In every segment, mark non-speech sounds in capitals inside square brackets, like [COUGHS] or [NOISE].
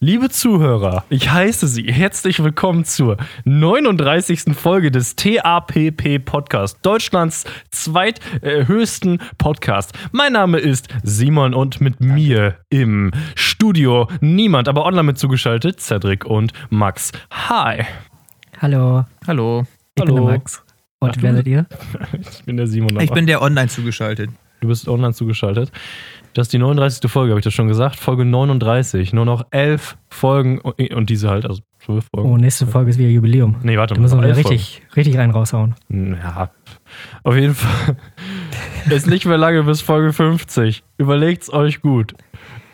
Liebe Zuhörer, ich heiße Sie herzlich willkommen zur 39. Folge des TAPP Podcast, Deutschlands zweithöchsten Podcast. Mein Name ist Simon und mit mir im Studio niemand, aber online mit zugeschaltet Cedric und Max. Hi. Hallo, Hallo. ich bin der Max. Und Ach, wer du- seid ihr? [LAUGHS] Ich bin der Simon. Ich bin der online zugeschaltet. du bist online zugeschaltet. Das ist die 39. Folge, habe ich das schon gesagt? Folge 39. Nur noch elf Folgen und diese halt, also zwölf Folgen. Oh, nächste Folge ist wieder Jubiläum. Nee, warte Da müssen wir richtig, richtig rein raushauen. Ja, auf jeden Fall. [LAUGHS] Ist nicht mehr lange bis Folge 50. Überlegt's euch gut.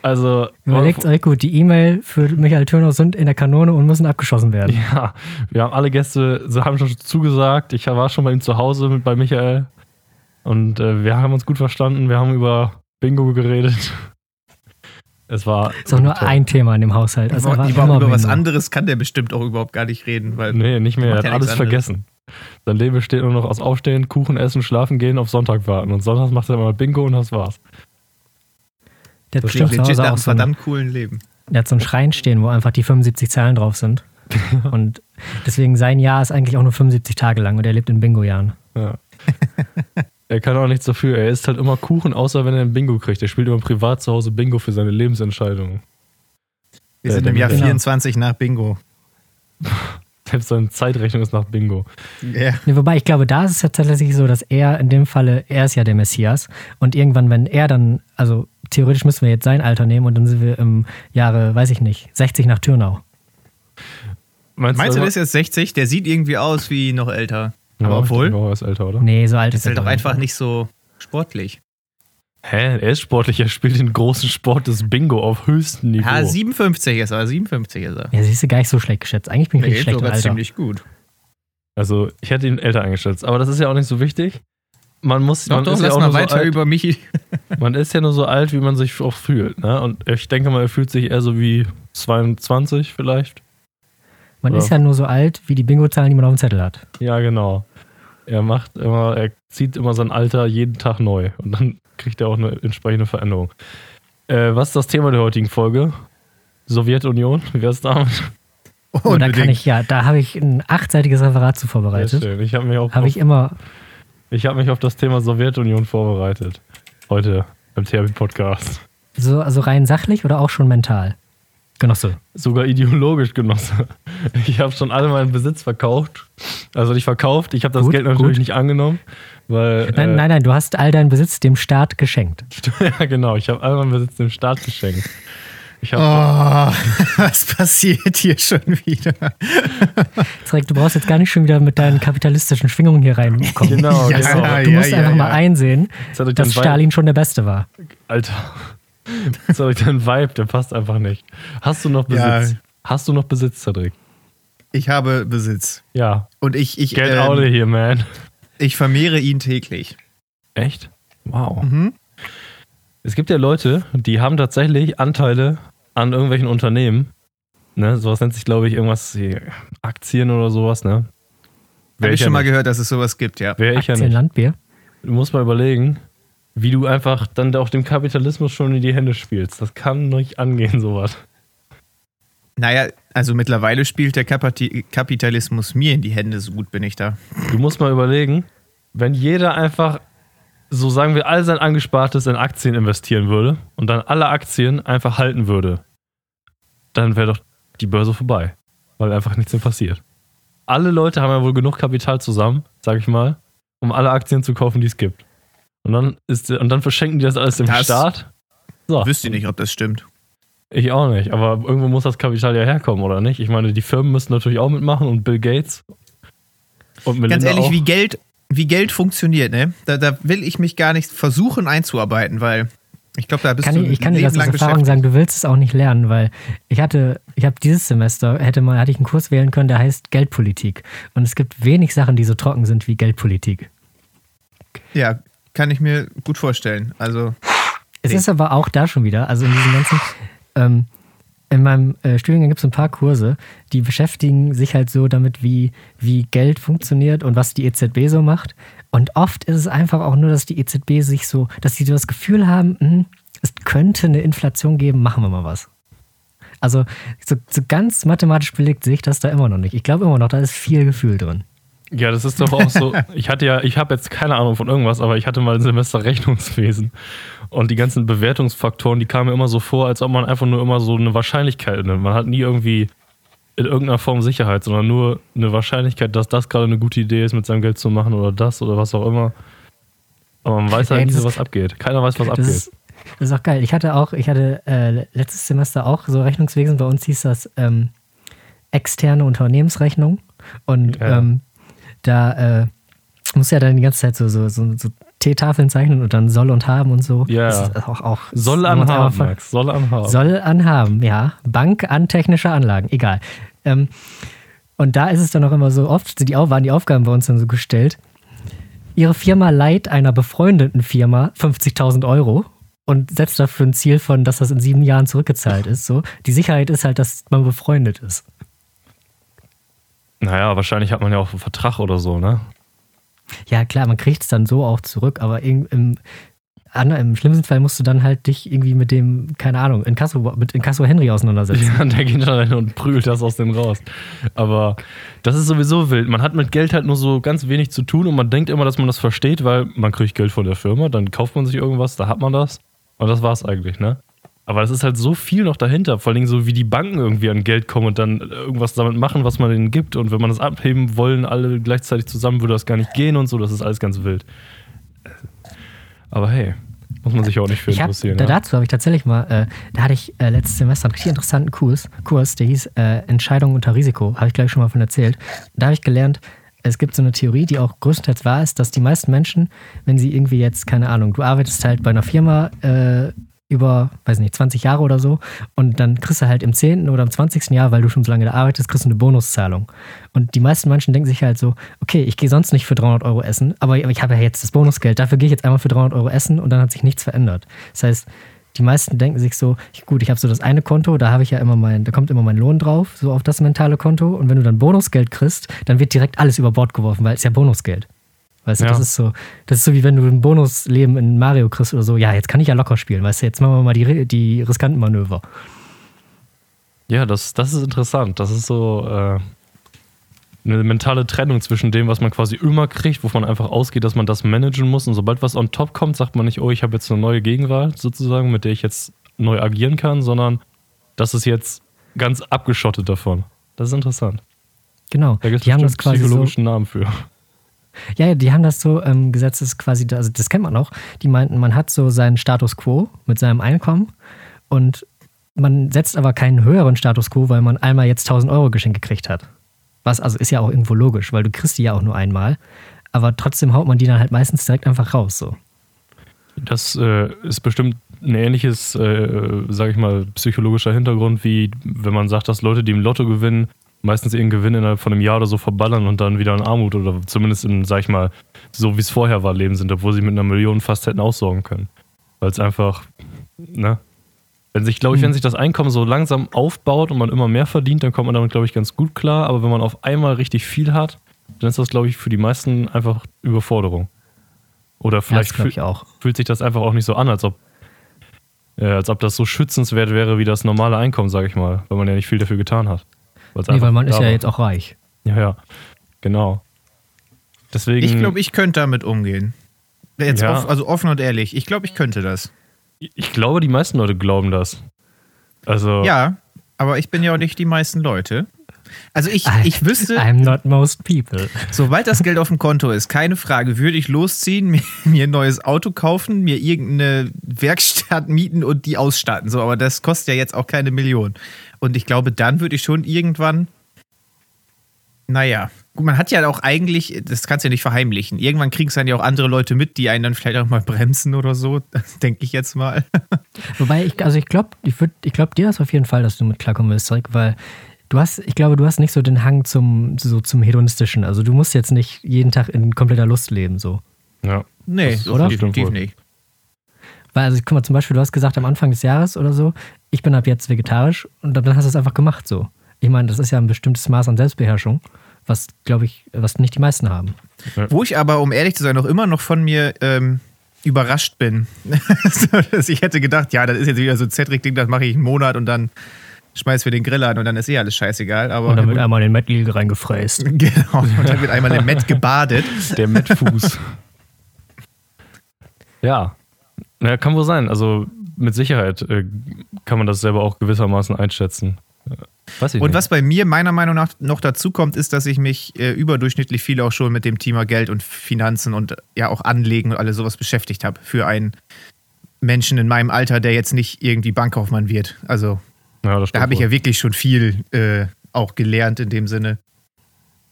Also, Überlegt euch gut, die E-Mail für Michael Thürner sind in der Kanone und müssen abgeschossen werden. [LAUGHS] Ja, wir haben alle Gäste, sie haben schon zugesagt. Ich war schon bei ihm zu Hause mit bei Michael. Und äh, wir haben uns gut verstanden. Wir haben über Bingo geredet. Es war. Ist auch nur toll. ein Thema in dem Haushalt. Also über über, immer über was anderes kann der bestimmt auch überhaupt gar nicht reden, weil Nee, nicht mehr. Er hat ja alles vergessen. Sein Leben besteht nur noch aus Aufstehen, Kuchen essen, schlafen gehen, auf Sonntag warten. Und sonntags macht er mal Bingo und das war's. Der hat das bestimmt zu legit Hause nach auch einem so, einen, verdammt coolen Leben. der hat so einen Schrein stehen, wo einfach die 75 Zahlen drauf sind. [LAUGHS] und deswegen sein Jahr ist eigentlich auch nur 75 Tage lang und er lebt in Bingo-Jahren. Ja. [LAUGHS] er kann auch nichts dafür. Er isst halt immer Kuchen, außer wenn er ein Bingo kriegt. Er spielt immer privat zu Hause Bingo für seine Lebensentscheidungen. Wir Ja, sind im Jahr Michael. 24 nach Bingo. [LAUGHS] Selbst seine Zeitrechnung ist nach Bingo. Ja. Nee, wobei ich glaube, da ist es ja tatsächlich so, dass er in dem Falle, er ist ja der Messias und irgendwann, wenn er dann, also theoretisch müssen wir jetzt sein Alter nehmen und dann sind wir im Jahre, weiß ich nicht, 60 nach Türnau. Meinst, Meinst du, der ist jetzt 60? Der sieht irgendwie aus wie noch älter. Ja, Aber ich obwohl, denke auch, er ist älter, oder? Nee, so alt ist ist halt er doch doch einfach nicht so sportlich. Hä? Er ist sportlich. Er spielt den großen Sport des Bingo auf höchstem Niveau. Ja, 57 ist er, 57 ist er. Ja, siehst du, gar nicht so schlecht geschätzt. Eigentlich bin ich Der richtig schlecht im sogar Alter. ziemlich gut. Also, ich hätte ihn älter eingeschätzt. Aber das ist ja auch nicht so wichtig. Man muss. Doch, man doch, ist ja auch mal nur so weiter alt, über mich. [LAUGHS] Man ist ja nur so alt, wie man sich auch fühlt. Ne? Und ich denke mal, er fühlt sich eher so wie 22 vielleicht. Man Ja. ist ja nur so alt wie die Bingo-Zahlen, die man auf dem Zettel hat. Ja, genau. Er macht immer, er zieht immer sein Alter jeden Tag neu und dann kriegt er auch eine entsprechende Veränderung. Äh, was ist das Thema der heutigen Folge? Sowjetunion, wie wär's damit? Und da kann ich ja, da habe ich ein achtseitiges Referat zu Sehr vorbereitet. schön. Ich habe mich, auch Habe auf- ich immer, ich hab mich auf das Thema Sowjetunion vorbereitet. Heute beim THB-Podcast. so also rein sachlich oder auch schon mental? Genosse. Sogar ideologisch genosse. [LAUGHS] Ich habe schon alle meinen Besitz verkauft. Also nicht verkauft, ich habe das Gut, Geld natürlich gut. nicht angenommen. Weil, Nein, äh, nein, nein, du hast all deinen Besitz dem Staat geschenkt. [LAUGHS] ja, genau, ich habe all meinen Besitz dem Staat geschenkt. Ich habe Oh, [LAUGHS] was passiert hier schon wieder? Zurück, du brauchst jetzt gar nicht schon wieder mit deinen kapitalistischen Schwingungen hier reinkommen. Genau, Ja, genau. ja, Du musst einfach mal einsehen, euch dass Stalin schon der Beste war. Alter. Euch dein Vibe, der passt einfach nicht. Hast du noch Ja. Besitz? Hast du noch Besitz, Cedric? Ich habe Besitz. Ja. Und ich, ich, Get ähm, out of here, man. ich vermehre ihn täglich. Echt? Wow. Mhm. Es gibt ja Leute, die haben tatsächlich Anteile an irgendwelchen Unternehmen. Ne, sowas nennt sich, glaube ich, irgendwas wie Aktien oder sowas, ne? Wär Habe ich ja schon mal nicht. gehört, dass es sowas gibt, ja. Wäre ich ja nicht. Landbier. Du musst mal überlegen, wie du einfach dann auch dem Kapitalismus schon in die Hände spielst. Das kann nicht angehen, sowas. Naja, also mittlerweile spielt der Kapitalismus mir in die Hände, so gut bin ich da. Du musst mal überlegen, wenn jeder einfach, so sagen wir, all sein Angespartes in Aktien investieren würde und dann alle Aktien einfach halten würde, dann wäre doch die Börse vorbei, weil einfach nichts mehr passiert. Alle Leute haben ja wohl genug Kapital zusammen, sag ich mal, um alle Aktien zu kaufen, die es gibt. Und dann, ist, und dann verschenken die das alles dem Das- Staat. So, Wüsste nicht, ob das stimmt. ich auch nicht, aber irgendwo muss das Kapital ja herkommen, oder nicht? Ich meine, die Firmen müssen natürlich auch mitmachen und Bill Gates und Melinda Ganz ehrlich, auch. wie Geld, wie Geld funktioniert, ne? Da, da will ich mich gar nicht versuchen einzuarbeiten, weil ich glaube, da bist Kann du ich, ich kann dir das aus lang Erfahrung beschäftigt. sagen, du willst es auch nicht lernen, weil ich hatte, ich habe dieses Semester, hätte mal, hatte ich einen Kurs wählen können, der heißt Geldpolitik. Und es gibt wenig Sachen, die so trocken sind wie Geldpolitik. Ja, kann ich mir gut vorstellen. Also, Es ist aber auch da schon wieder, also in diesen ganzen, ähm, in meinem äh, Studiengang gibt es ein paar Kurse, die beschäftigen sich halt so damit, wie, wie Geld funktioniert und was die EZB so macht. Und oft ist es einfach auch nur, dass die EZB sich so, dass sie so das Gefühl haben, hm, es könnte eine Inflation geben, machen wir mal was. Also so, so ganz mathematisch belegt sehe ich das da immer noch nicht. Ich glaube immer noch, da ist viel Gefühl drin. Ja, das ist doch auch so. [LAUGHS] Ich hatte ja, ich habe jetzt keine Ahnung von irgendwas, aber ich hatte mal ein Semester Rechnungswesen. Und die ganzen Bewertungsfaktoren, die kamen mir immer so vor, als ob man einfach nur immer so eine Wahrscheinlichkeit nimmt. Man hat nie irgendwie in irgendeiner Form Sicherheit, sondern nur eine Wahrscheinlichkeit, dass das gerade eine gute Idee ist, mit seinem Geld zu machen oder das oder was auch immer. Aber man weiß halt Ey, nie so, was abgeht. Keiner weiß, was abgeht. ist, das ist auch geil. Ich hatte auch, ich hatte äh, letztes Semester auch so Rechnungswesen. Bei uns hieß das ähm, externe Unternehmensrechnung. Und Ja. ähm, da äh, muss ja dann die ganze Zeit so, so, so, so T-Tafeln zeichnen und dann soll und haben und so. Ja. Ist auch, auch Soll anhaben, Max. Soll anhaben. Soll anhaben, ja. Bank an technische Anlagen, egal. Ähm, und da ist es dann auch immer so oft, die, waren die Aufgaben bei uns dann so gestellt. Ihre Firma leiht einer befreundeten Firma 50.000 Euro und setzt dafür ein Ziel von, dass das in sieben Jahren zurückgezahlt ist. So. Die Sicherheit ist halt, dass man befreundet ist. Naja, wahrscheinlich hat man ja auch einen Vertrag oder so, ne? Ja, klar, man kriegt es dann so auch zurück, aber im, im schlimmsten Fall musst du dann halt dich irgendwie mit dem, keine Ahnung, Inkasso, mit Inkasso Henry auseinandersetzen. Ja, [LAUGHS] der geht dann rein und prügelt das aus dem raus. Aber das ist sowieso wild. Man hat mit Geld halt nur so ganz wenig zu tun und man denkt immer, dass man das versteht, weil man kriegt Geld von der Firma, dann kauft man sich irgendwas, da hat man das und das war's eigentlich, ne? Aber es ist halt so viel noch dahinter, vor allem so wie die Banken irgendwie an Geld kommen und dann irgendwas damit machen, was man denen gibt. Und wenn man das abheben wollen, alle gleichzeitig zusammen, würde das gar nicht gehen und so, das ist alles ganz wild. Aber hey, muss man sich auch nicht für Ich hab, interessieren. da, ne? dazu habe ich tatsächlich mal, äh, da hatte ich äh, letztes Semester einen richtig interessanten Kurs, Kurs der hieß äh, Entscheidung unter Risiko, habe ich gleich schon mal von erzählt. Da habe ich gelernt, es gibt so eine Theorie, die auch größtenteils wahr ist, dass die meisten Menschen, wenn sie irgendwie jetzt, keine Ahnung, du arbeitest halt bei einer Firma äh, über, weiß nicht, 20 Jahre oder so und dann kriegst du halt im 10. oder im 20. Jahr, weil du schon so lange da arbeitest, kriegst du eine Bonuszahlung. Und die meisten Menschen denken sich halt so, okay, ich gehe sonst nicht für 300 Euro essen, aber ich habe ja jetzt das Bonusgeld, dafür gehe ich jetzt einmal für 300 Euro essen und dann hat sich nichts verändert. Das heißt, die meisten denken sich so, gut, ich habe so das eine Konto, da habe ich ja immer mein, da kommt immer mein Lohn drauf, so auf das mentale Konto. Und wenn du dann Bonusgeld kriegst, dann wird direkt alles über Bord geworfen, weil es ja Bonusgeld. Weißt du, Ja. das ist so, das ist so wie wenn du ein Bonusleben in Mario kriegst oder so, ja, jetzt kann ich ja locker spielen, weißt du, jetzt machen wir mal die, die riskanten Manöver. Ja, das, das ist interessant. Das ist so äh, eine mentale Trennung zwischen dem, was man quasi immer kriegt, wovon man einfach ausgeht, dass man das managen muss. Und sobald was on top kommt, sagt man nicht, oh, ich habe jetzt eine neue Gegenwahl sozusagen, mit der ich jetzt neu agieren kann, sondern das ist jetzt ganz abgeschottet davon. Das ist interessant. Genau. Da gibt es die haben das quasi so, psychologischen Namen für. Ja, ja, die haben das so ähm, gesetzt, quasi, also das kennt man auch. Die meinten, man hat so seinen Status quo mit seinem Einkommen und man setzt aber keinen höheren Status quo, weil man einmal jetzt 1000 Euro geschenkt gekriegt hat. Was also ist ja auch irgendwo logisch, weil du kriegst die ja auch nur einmal. Aber trotzdem haut man die dann halt meistens direkt einfach raus. So. Das äh, ist bestimmt ein ähnliches, äh, sage ich mal, psychologischer Hintergrund, wie wenn man sagt, dass Leute, die im Lotto gewinnen, meistens ihren Gewinn innerhalb von einem Jahr oder so verballern und dann wieder in Armut oder zumindest in, sag ich mal, so wie es vorher war, leben sind, obwohl sie mit einer Million fast hätten aussorgen können. Weil es einfach, ne? Wenn sich, glaube ich, wenn sich das Einkommen so langsam aufbaut und man immer mehr verdient, dann kommt man damit, glaube ich, ganz gut klar. Aber wenn man auf einmal richtig viel hat, dann ist das, glaube ich, für die meisten einfach Überforderung. Oder Ja, vielleicht auch. fühlt sich das einfach auch nicht so an, als ob, äh, als ob das so schützenswert wäre wie das normale Einkommen, sage ich mal, weil man ja nicht viel dafür getan hat. Weil's Nee, weil man ist ja war. jetzt auch reich. Ja, ja, genau. Deswegen, Ich glaube, ich könnte damit umgehen. Jetzt Ja. off, also offen und ehrlich. Ich glaube, ich könnte das. ich glaube, die meisten Leute glauben das. Also, Ja, aber ich bin ja auch nicht die meisten Leute. Also ich, ich wüsste, I'm not most people. sobald das Geld auf dem Konto ist, keine Frage, würde ich losziehen, [LAUGHS] mir, mir ein neues Auto kaufen, mir irgendeine Werkstatt mieten und die ausstatten. So, aber das kostet ja jetzt auch keine Million. Und ich glaube, dann würde ich schon irgendwann. Naja, gut, man hat ja auch eigentlich, das kannst du ja nicht verheimlichen. Irgendwann kriegen es dann ja auch andere Leute mit, die einen dann vielleicht auch mal bremsen oder so. Das [LAUGHS] denke ich jetzt mal. [LAUGHS] Wobei ich, also ich glaube, ich, ich glaube dir das auf jeden Fall, dass du mit klarkommen wirst, Rick, weil du hast, ich glaube, du hast nicht so den Hang zum, so zum Hedonistischen. Also du musst jetzt nicht jeden Tag in kompletter Lust leben, so. ja. Nee, Das- oder? definitiv nicht. Weil, also guck mal, zum Beispiel, du hast gesagt am Anfang des Jahres oder so, ich bin ab jetzt vegetarisch und dann hast du es einfach gemacht so. Ich meine, das ist ja ein bestimmtes Maß an Selbstbeherrschung, was, glaube ich, was nicht die meisten haben. Wo ich aber, um ehrlich zu sein, noch immer noch von mir ähm, überrascht bin. [LAUGHS] So, dass ich hätte gedacht, ja, das ist jetzt wieder so ein Cedric-Ding, das mache ich einen Monat und dann schmeißen wir den Grill an und dann ist eh alles scheißegal. Aber Und dann wird einmal in den Matt Eagle reingefräst. [LAUGHS] genau, und dann wird einmal im Met gebadet. Der Mettfuß. [LAUGHS] ja. Ja, kann wohl sein. Also mit Sicherheit äh, kann man das selber auch gewissermaßen einschätzen. Äh, ich Und nicht. was bei mir meiner Meinung nach noch dazu kommt, ist, dass ich mich äh, überdurchschnittlich viel auch schon mit dem Thema Geld und Finanzen und ja auch Anlegen und alles sowas beschäftigt habe. Für einen Menschen in meinem Alter, der jetzt nicht irgendwie Bankkaufmann wird. Also Ja, da habe ich ja wirklich schon viel äh, auch gelernt in dem Sinne.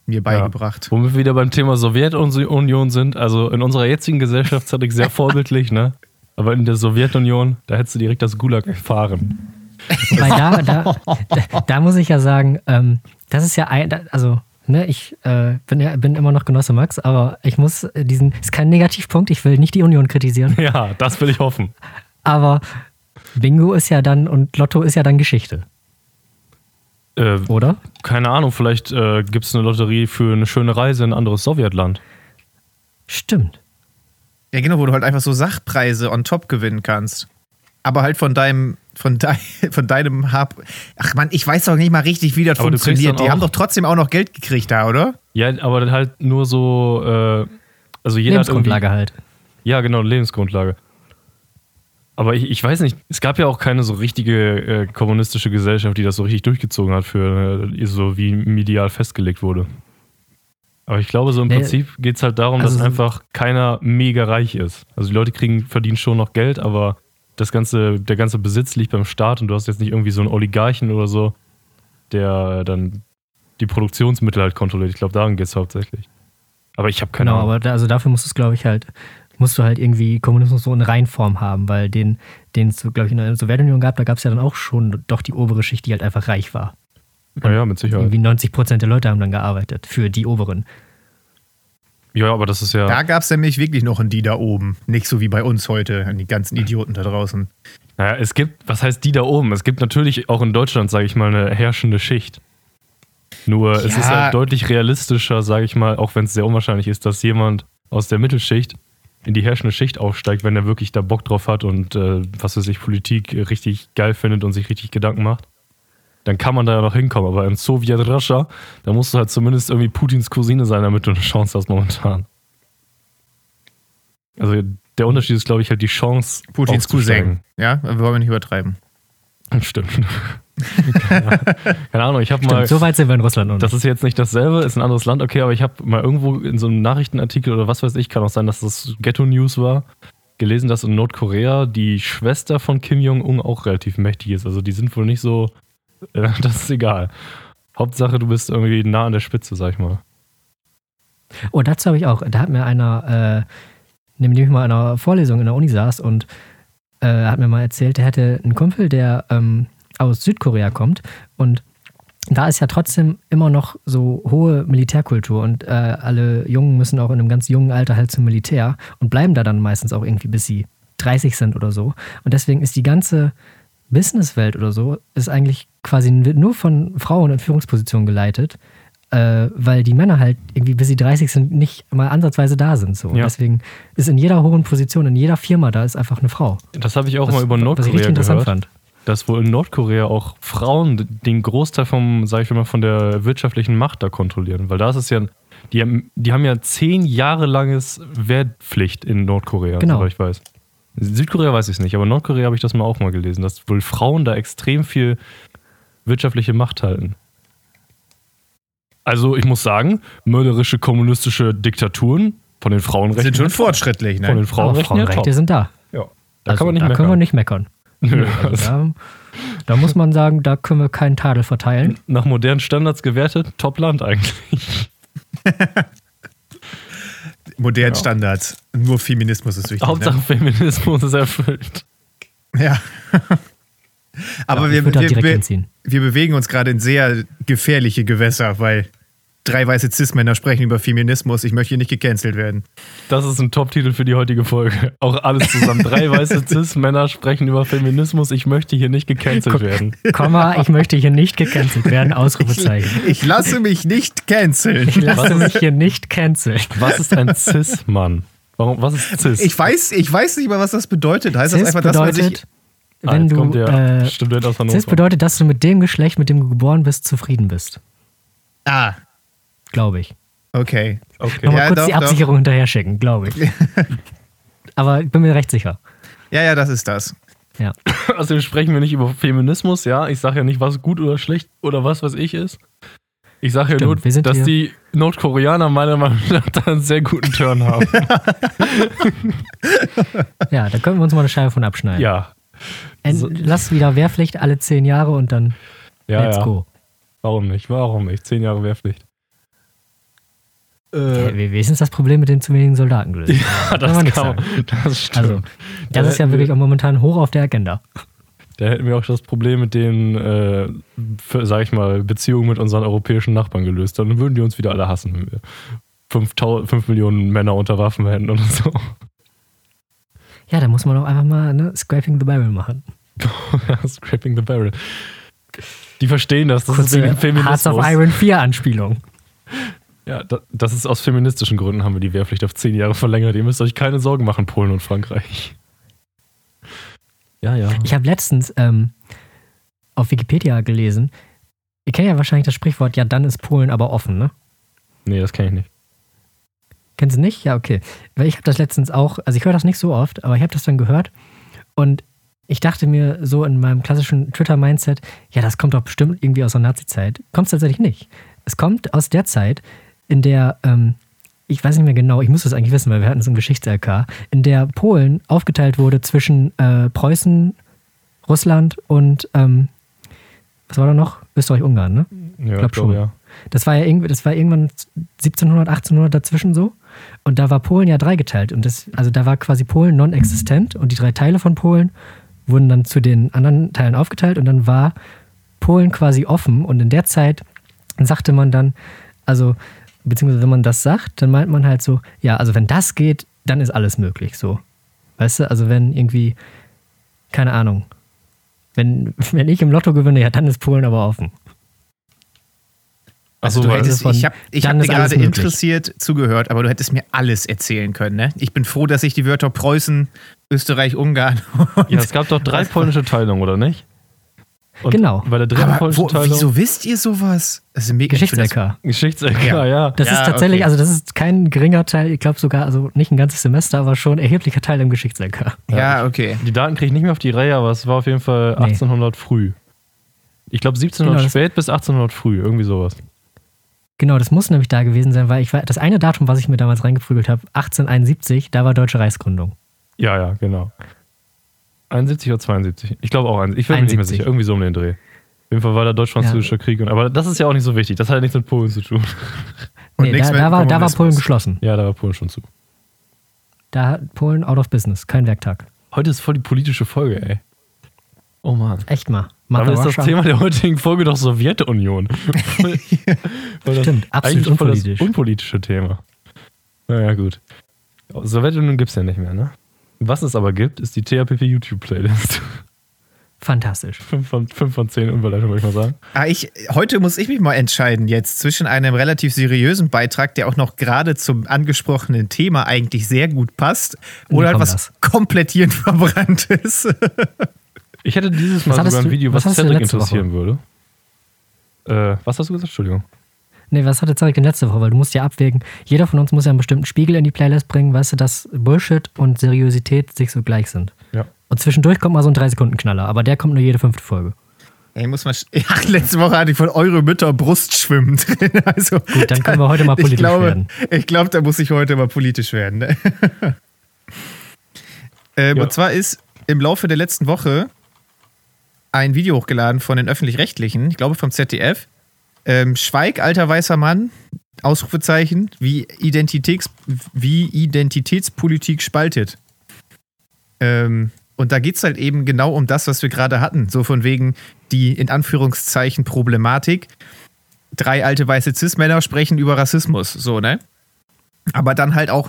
Mir beigebracht. Womit wir wieder beim Thema Sowjetunion sind. Also in unserer jetzigen Gesellschaftszeit sehr [LAUGHS] vorbildlich, ne? Aber in der Sowjetunion, da hättest du direkt das Gulag erfahren. Weil da, [LAUGHS] da, da, da muss ich ja sagen, ähm, das ist ja ein, also, ne, ich äh, bin, ja, bin immer noch Genosse Max, aber ich muss diesen, ist kein Negativpunkt, ich will nicht die Union kritisieren, Ja, das will ich hoffen. aber Bingo ist ja dann und Lotto ist ja dann Geschichte, Äh, oder? keine Ahnung, vielleicht äh, gibt es eine Lotterie für eine schöne Reise in ein anderes Sowjetland. Stimmt. Ja, genau, wo du halt einfach so Sachpreise on top gewinnen kannst. Aber halt von deinem, von, dein, [LAUGHS] von deinem Hab. Ach man, ich weiß doch nicht mal richtig, wie das Aber funktioniert. Die haben doch trotzdem auch noch Geld gekriegt da, oder? Ja, aber dann halt nur so, äh, also jeder Lebensgrundlage halt. Ja, genau, Lebensgrundlage. Aber ich, ich weiß nicht, es gab ja auch keine so richtige äh, kommunistische Gesellschaft, die das so richtig durchgezogen hat, für äh, so wie medial festgelegt wurde. Aber ich glaube, so im Nee, Prinzip geht es halt darum, also dass einfach keiner mega reich ist. Also die Leute kriegen, verdienen schon noch Geld, aber das ganze, der ganze Besitz liegt beim Staat und du hast jetzt nicht irgendwie so einen Oligarchen oder so, der dann die Produktionsmittel halt kontrolliert. Ich glaube, darum geht es hauptsächlich. Aber ich habe keine Genau, Ahnung. aber da, also dafür musst du es, glaube ich, halt, musst du halt irgendwie Kommunismus so in Reinform haben, weil den, den es, glaube ich, in der Sowjetunion gab, da gab es ja dann auch schon doch die obere Schicht, die halt einfach reich war. Naja, mit Sicherheit. Irgendwie 90 Prozent der Leute haben dann gearbeitet für die oberen. Ja, aber das ist ja. Da gab es nämlich wirklich noch einen die da oben. Nicht so wie bei uns heute, an die ganzen Idioten da draußen. Naja, es gibt, was heißt die da oben? Es gibt natürlich auch in Deutschland, sage ich mal, eine herrschende Schicht. Nur es Ja. ist halt deutlich realistischer, sage ich mal, auch wenn es sehr unwahrscheinlich ist, dass jemand aus der Mittelschicht in die herrschende Schicht aufsteigt, wenn er wirklich da Bock drauf hat und äh, was weiß ich, Politik richtig geil findet und sich richtig Gedanken macht. Dann kann man da ja noch hinkommen. Aber in Sowjet Russia, da musst du halt zumindest irgendwie Putins Cousine sein, damit du eine Chance hast momentan. Also der Unterschied ist, glaube ich, halt die Chance. Putins. Cousin. Ja, wir wollen nicht übertreiben. [LAUGHS] Stimmt. [LAUGHS] Keine Ahnung, ich habe mal. So weit sind wir in Russland noch Das ist jetzt nicht dasselbe, ist ein anderes Land, okay, aber ich habe mal irgendwo in so einem Nachrichtenartikel oder was weiß ich, kann auch sein, dass das Ghetto News war, gelesen, dass in Nordkorea die Schwester von Kim Jong-un auch relativ mächtig ist. Also die sind wohl nicht so, [LAUGHS] das ist egal. Hauptsache, du bist irgendwie nah an der Spitze, sag ich mal. Oh, dazu habe ich auch, da hat mir einer, äh, neben dem ich mal in einer Vorlesung in der Uni saß und äh, hat mir mal erzählt, der hätte einen Kumpel, der ähm, aus Südkorea kommt und da ist ja trotzdem immer noch so hohe Militärkultur und äh, alle Jungen müssen auch in einem ganz jungen Alter halt zum Militär und bleiben da dann meistens auch irgendwie, bis sie 30 sind oder so. Und deswegen ist die ganze Businesswelt oder so, ist eigentlich quasi nur von Frauen in Führungspositionen geleitet, äh, weil die Männer halt irgendwie, bis sie 30 sind, nicht mal ansatzweise da sind. So. Und Ja. deswegen ist in jeder hohen Position, in jeder Firma, da ist einfach eine Frau. Das habe ich auch Was- mal über was ich Nordkorea richtig interessant gehört. fand. dass wohl in Nordkorea auch Frauen den Großteil vom, sag ich mal, von der wirtschaftlichen Macht da kontrollieren. Weil da ist es ja, die haben, die haben ja zehn Jahre langes Wehrpflicht in Nordkorea, Genau. soweit ich weiß. Südkorea weiß ich es nicht, aber Nordkorea habe ich das mal auch mal gelesen, dass wohl Frauen da extrem viel wirtschaftliche Macht halten. Also ich muss sagen, mörderische kommunistische Diktaturen von den Frauenrechten Sind schon fortschrittlich, von ne? den Frauenrechten, Frauenrechte top. sind da. Ja, da Also, kann man nicht da meckern. können wir nicht meckern. [LAUGHS] Nö, Also also da, da muss man sagen, da können wir keinen Tadel verteilen. nach modernen Standards gewertet, Top-Land eigentlich. [LAUGHS] Modernen Ja. Standards. Nur Feminismus ist wichtig. Hauptsache Feminismus ist erfüllt. Ne? Ja. [LAUGHS] Aber ich wir, wir, wir, wir bewegen uns gerade in sehr gefährliche Gewässer, weil drei weiße Cis-Männer sprechen über Feminismus. Ich möchte hier nicht gecancelt werden. Das ist ein Top-Titel für die heutige Folge. Auch alles zusammen. Drei weiße [LAUGHS] Cis-Männer sprechen über Feminismus. Ich möchte hier nicht gecancelt werden. [LAUGHS] Komma, ich möchte hier nicht gecancelt werden, Ausrufezeichen. Ich lasse mich nicht canceln. Ich lasse mich hier nicht canceln. Was ist ein Cis-Mann? Warum, was ist Cis? Ich weiß, ich weiß nicht mal, was das bedeutet. Heißt das Cis einfach, dass man sich. bedeutet, Ah, wenn jetzt du. der äh, aus Hannover. Cis bedeutet, dass du mit dem Geschlecht, mit dem du geboren bist, zufrieden bist. Ah, Glaube ich. okay. okay. Nochmal Ja, kurz doch, die doch. Absicherung hinterher schicken, glaube ich. [LAUGHS] Aber ich bin mir recht sicher. Ja, ja, das ist das. Ja. [LAUGHS] Also sprechen wir nicht über Feminismus, ja. Ich sage ja nicht, was gut oder schlecht oder was weiß ich ist. Ich sage ja Stimmt, nur, dass hier- die Nordkoreaner meiner Meinung nach da einen sehr guten Turn haben. [LAUGHS] Ja, da können wir uns mal eine Scheibe von abschneiden. ja. En- so- Lass wieder Wehrpflicht alle zehn Jahre und dann Ja, let's ja. go. Warum nicht? Warum nicht? Zehn Jahre Wehrpflicht. Ja, wie, wie ist das Problem mit den zu wenigen Soldaten gelöst? [LAUGHS] Ja, Kann das man kann [LAUGHS] man. Das stimmt. Also, das Da ist ja hätten wirklich wir- auch momentan hoch auf der Agenda. Da hätten wir auch das Problem mit den, äh, für, sag ich mal, Beziehungen mit unseren europäischen Nachbarn gelöst. Dann würden die uns wieder alle hassen, wenn wir 5000 5 Millionen Männer unter Waffen hätten und so. Ja, da muss man auch einfach mal ne, Scraping the Barrel machen. [LAUGHS] Scrapping the Barrel. Die verstehen das. Das ist Kurze wegen Hearts of Feminismus. Iron 4 Anspielung. Ja, da, das ist aus feministischen Gründen haben wir die Wehrpflicht auf zehn Jahre verlängert. Ihr müsst euch keine Sorgen machen, Polen und Frankreich. Ja, ja. Ich habe letztens ähm, auf Wikipedia gelesen, ihr kennt ja wahrscheinlich das Sprichwort, ja, dann ist Polen aber offen, ne? Nee, das kenne ich nicht. Kennst du nicht? Ja, okay. Weil ich habe das letztens auch, also ich höre das nicht so oft, aber ich habe das dann gehört und ich dachte mir so in meinem klassischen Twitter-Mindset, ja, das kommt doch bestimmt irgendwie aus der Nazi-Zeit. Kommt es tatsächlich nicht. Es kommt aus der Zeit, in der, ähm, ich weiß nicht mehr genau, ich muss das eigentlich wissen, weil wir hatten es im Geschichts-LK, in der Polen aufgeteilt wurde zwischen äh, Preußen, Russland und, ähm, was war da noch? Österreich-Ungarn, ne? Ja, glaub schon. ja. Das war ja irgendwie, das war irgendwann 1700, 1800 dazwischen so. Und da war Polen ja dreigeteilt. Und das, also da war quasi Polen non-existent und die drei Teile von Polen wurden dann zu den anderen Teilen aufgeteilt und dann war Polen quasi offen. Und in der Zeit sagte man dann, also, beziehungsweise wenn man das sagt, dann meint man halt so, ja, also wenn das geht, dann ist alles möglich, so. Weißt du, also wenn irgendwie, keine Ahnung, wenn, [LAUGHS] wenn ich im Lotto gewinne, ja, dann ist Polen aber offen. Also Achso, du weil- hättest, von- ich habe ich hab dir gerade möglich. interessiert zugehört, aber du hättest mir alles erzählen können. Ne? Ich bin froh, dass ich die Wörter Preußen, Österreich, Ungarn [LAUGHS] und ja, es gab doch drei polnische Teilungen, oder nicht? Und Genau. Bei der dritten aber wo, wieso wisst ihr sowas? Das ist mega ich find das- Geschichts-LK. Geschichts-LK, Ja. ja. Das Ja, ist tatsächlich, okay. also das ist kein geringer Teil, ich glaube sogar, also nicht ein ganzes Semester, aber schon ein erheblicher Teil im Geschichts-LK. Ja, okay. Die Daten kriege ich nicht mehr auf die Reihe, aber es war auf jeden Fall Nee. 1800 früh. Ich glaube 1700 Genau, spät bis 1800 früh, irgendwie sowas. Genau, das muss nämlich da gewesen sein, weil ich war, das eine Datum, was ich mir damals reingeprügelt habe, 1871, da war Deutsche Reichsgründung. Ja, ja, genau. 71 oder 72? Ich glaube auch 71. Ich bin mir nicht mehr 71. sicher. Irgendwie so um den Dreh. Auf jeden Fall war der deutsch-französische Krieg. Und, aber das ist ja auch nicht so wichtig. Das hat ja nichts mit Polen zu tun. [LAUGHS] Und Nee, da, da, war, da war. Polen geschlossen. Ja, da war Polen schon zu. Da hat Polen out of business, kein Werktag. Heute ist voll die politische Folge, ey. Oh Mann. Echt mal. Damit Mother ist das. Thema der heutigen Folge doch Sowjetunion. [LAUGHS] Stimmt, absolut unpolitisch. Das unpolitische Thema. Naja, gut. Sowjetunion gibt es ja nicht mehr, ne? Was es aber gibt, ist die THPP YouTube-Playlist. Fantastisch. 5 von, fünf von 10 Überleitung, würde ich mal sagen. Ah, ich, heute muss ich mich mal entscheiden jetzt zwischen einem relativ seriösen Beitrag, der auch noch gerade zum angesprochenen Thema eigentlich sehr gut passt, oder komm, etwas das. komplett hirnverbranntes. Ich hätte dieses Mal Was sogar ein du- Video, was was hast du Cedric interessieren würde. Äh, was hast du gesagt? Entschuldigung. Nee, was hatte Zarek denn letzte Woche? Weil du musst ja abwägen, jeder von uns muss ja einen bestimmten Spiegel in die Playlist bringen, weißt du, dass Bullshit und Seriosität sich so gleich sind. Ja. Und zwischendurch kommt mal so ein 3-Sekunden-Knaller, aber der kommt nur jede fünfte Folge. Ey, muss man. [LAUGHS] Ja, letzte Woche hatte ich von eure Mütter Brustschwimmen drin. [LAUGHS] Also, Gut, dann können wir heute mal politisch ich glaube, werden. Ich glaube, da muss ich heute mal politisch werden. Ne? [LAUGHS] ähm, Ja. Und zwar ist im Laufe der letzten Woche ein Video hochgeladen von den Öffentlich-Rechtlichen, ich glaube vom ZDF. Ähm, Schweig, alter weißer Mann, Ausrufezeichen, wie, Identitäts, wie Identitätspolitik spaltet. Ähm, und da geht es halt eben genau um das, was wir gerade hatten. So von wegen die in Anführungszeichen Problematik. Drei alte weiße Cis-Männer sprechen über Rassismus, so, ne? Aber dann halt auch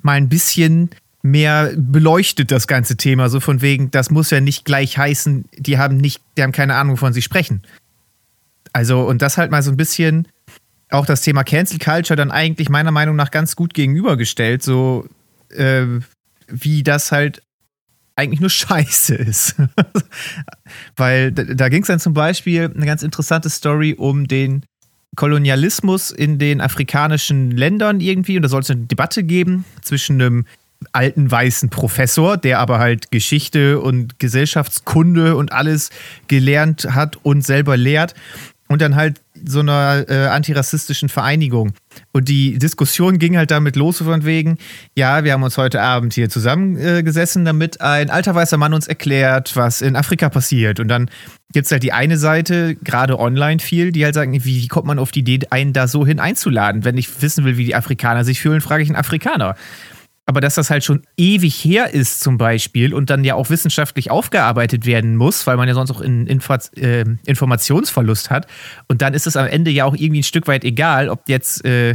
mal ein bisschen mehr beleuchtet das ganze Thema. So von wegen, das muss ja nicht gleich heißen, die haben nicht, die haben keine Ahnung, wovon sie sprechen. Also, und das halt mal so ein bisschen auch das Thema Cancel Culture dann eigentlich meiner Meinung nach ganz gut gegenübergestellt, so äh, wie das halt eigentlich nur [LAUGHS] Scheiße ist. [LAUGHS] Weil da, da ging es dann zum Beispiel eine ganz interessante Story um den Kolonialismus in den afrikanischen Ländern irgendwie. Und da soll es eine Debatte geben zwischen einem alten weißen Professor, der aber halt Geschichte und Gesellschaftskunde und alles gelernt hat und selber lehrt. Und dann halt so einer äh, antirassistischen Vereinigung. Und die Diskussion ging halt damit los von wegen, ja, wir haben uns heute Abend hier zusammengesessen, äh, damit ein alter weißer Mann uns erklärt, was in Afrika passiert. Und dann gibt es halt die eine Seite, gerade online viel, die halt sagen, wie, wie kommt man auf die Idee, einen da so hin einzuladen? Wenn ich wissen will, wie die Afrikaner sich fühlen, frage ich einen Afrikaner. Aber dass das halt schon ewig her ist, zum Beispiel, und dann ja auch wissenschaftlich aufgearbeitet werden muss, weil man ja sonst auch in Info äh, Informationsverlust hat. Und dann ist es am Ende ja auch irgendwie ein Stück weit egal, ob jetzt äh,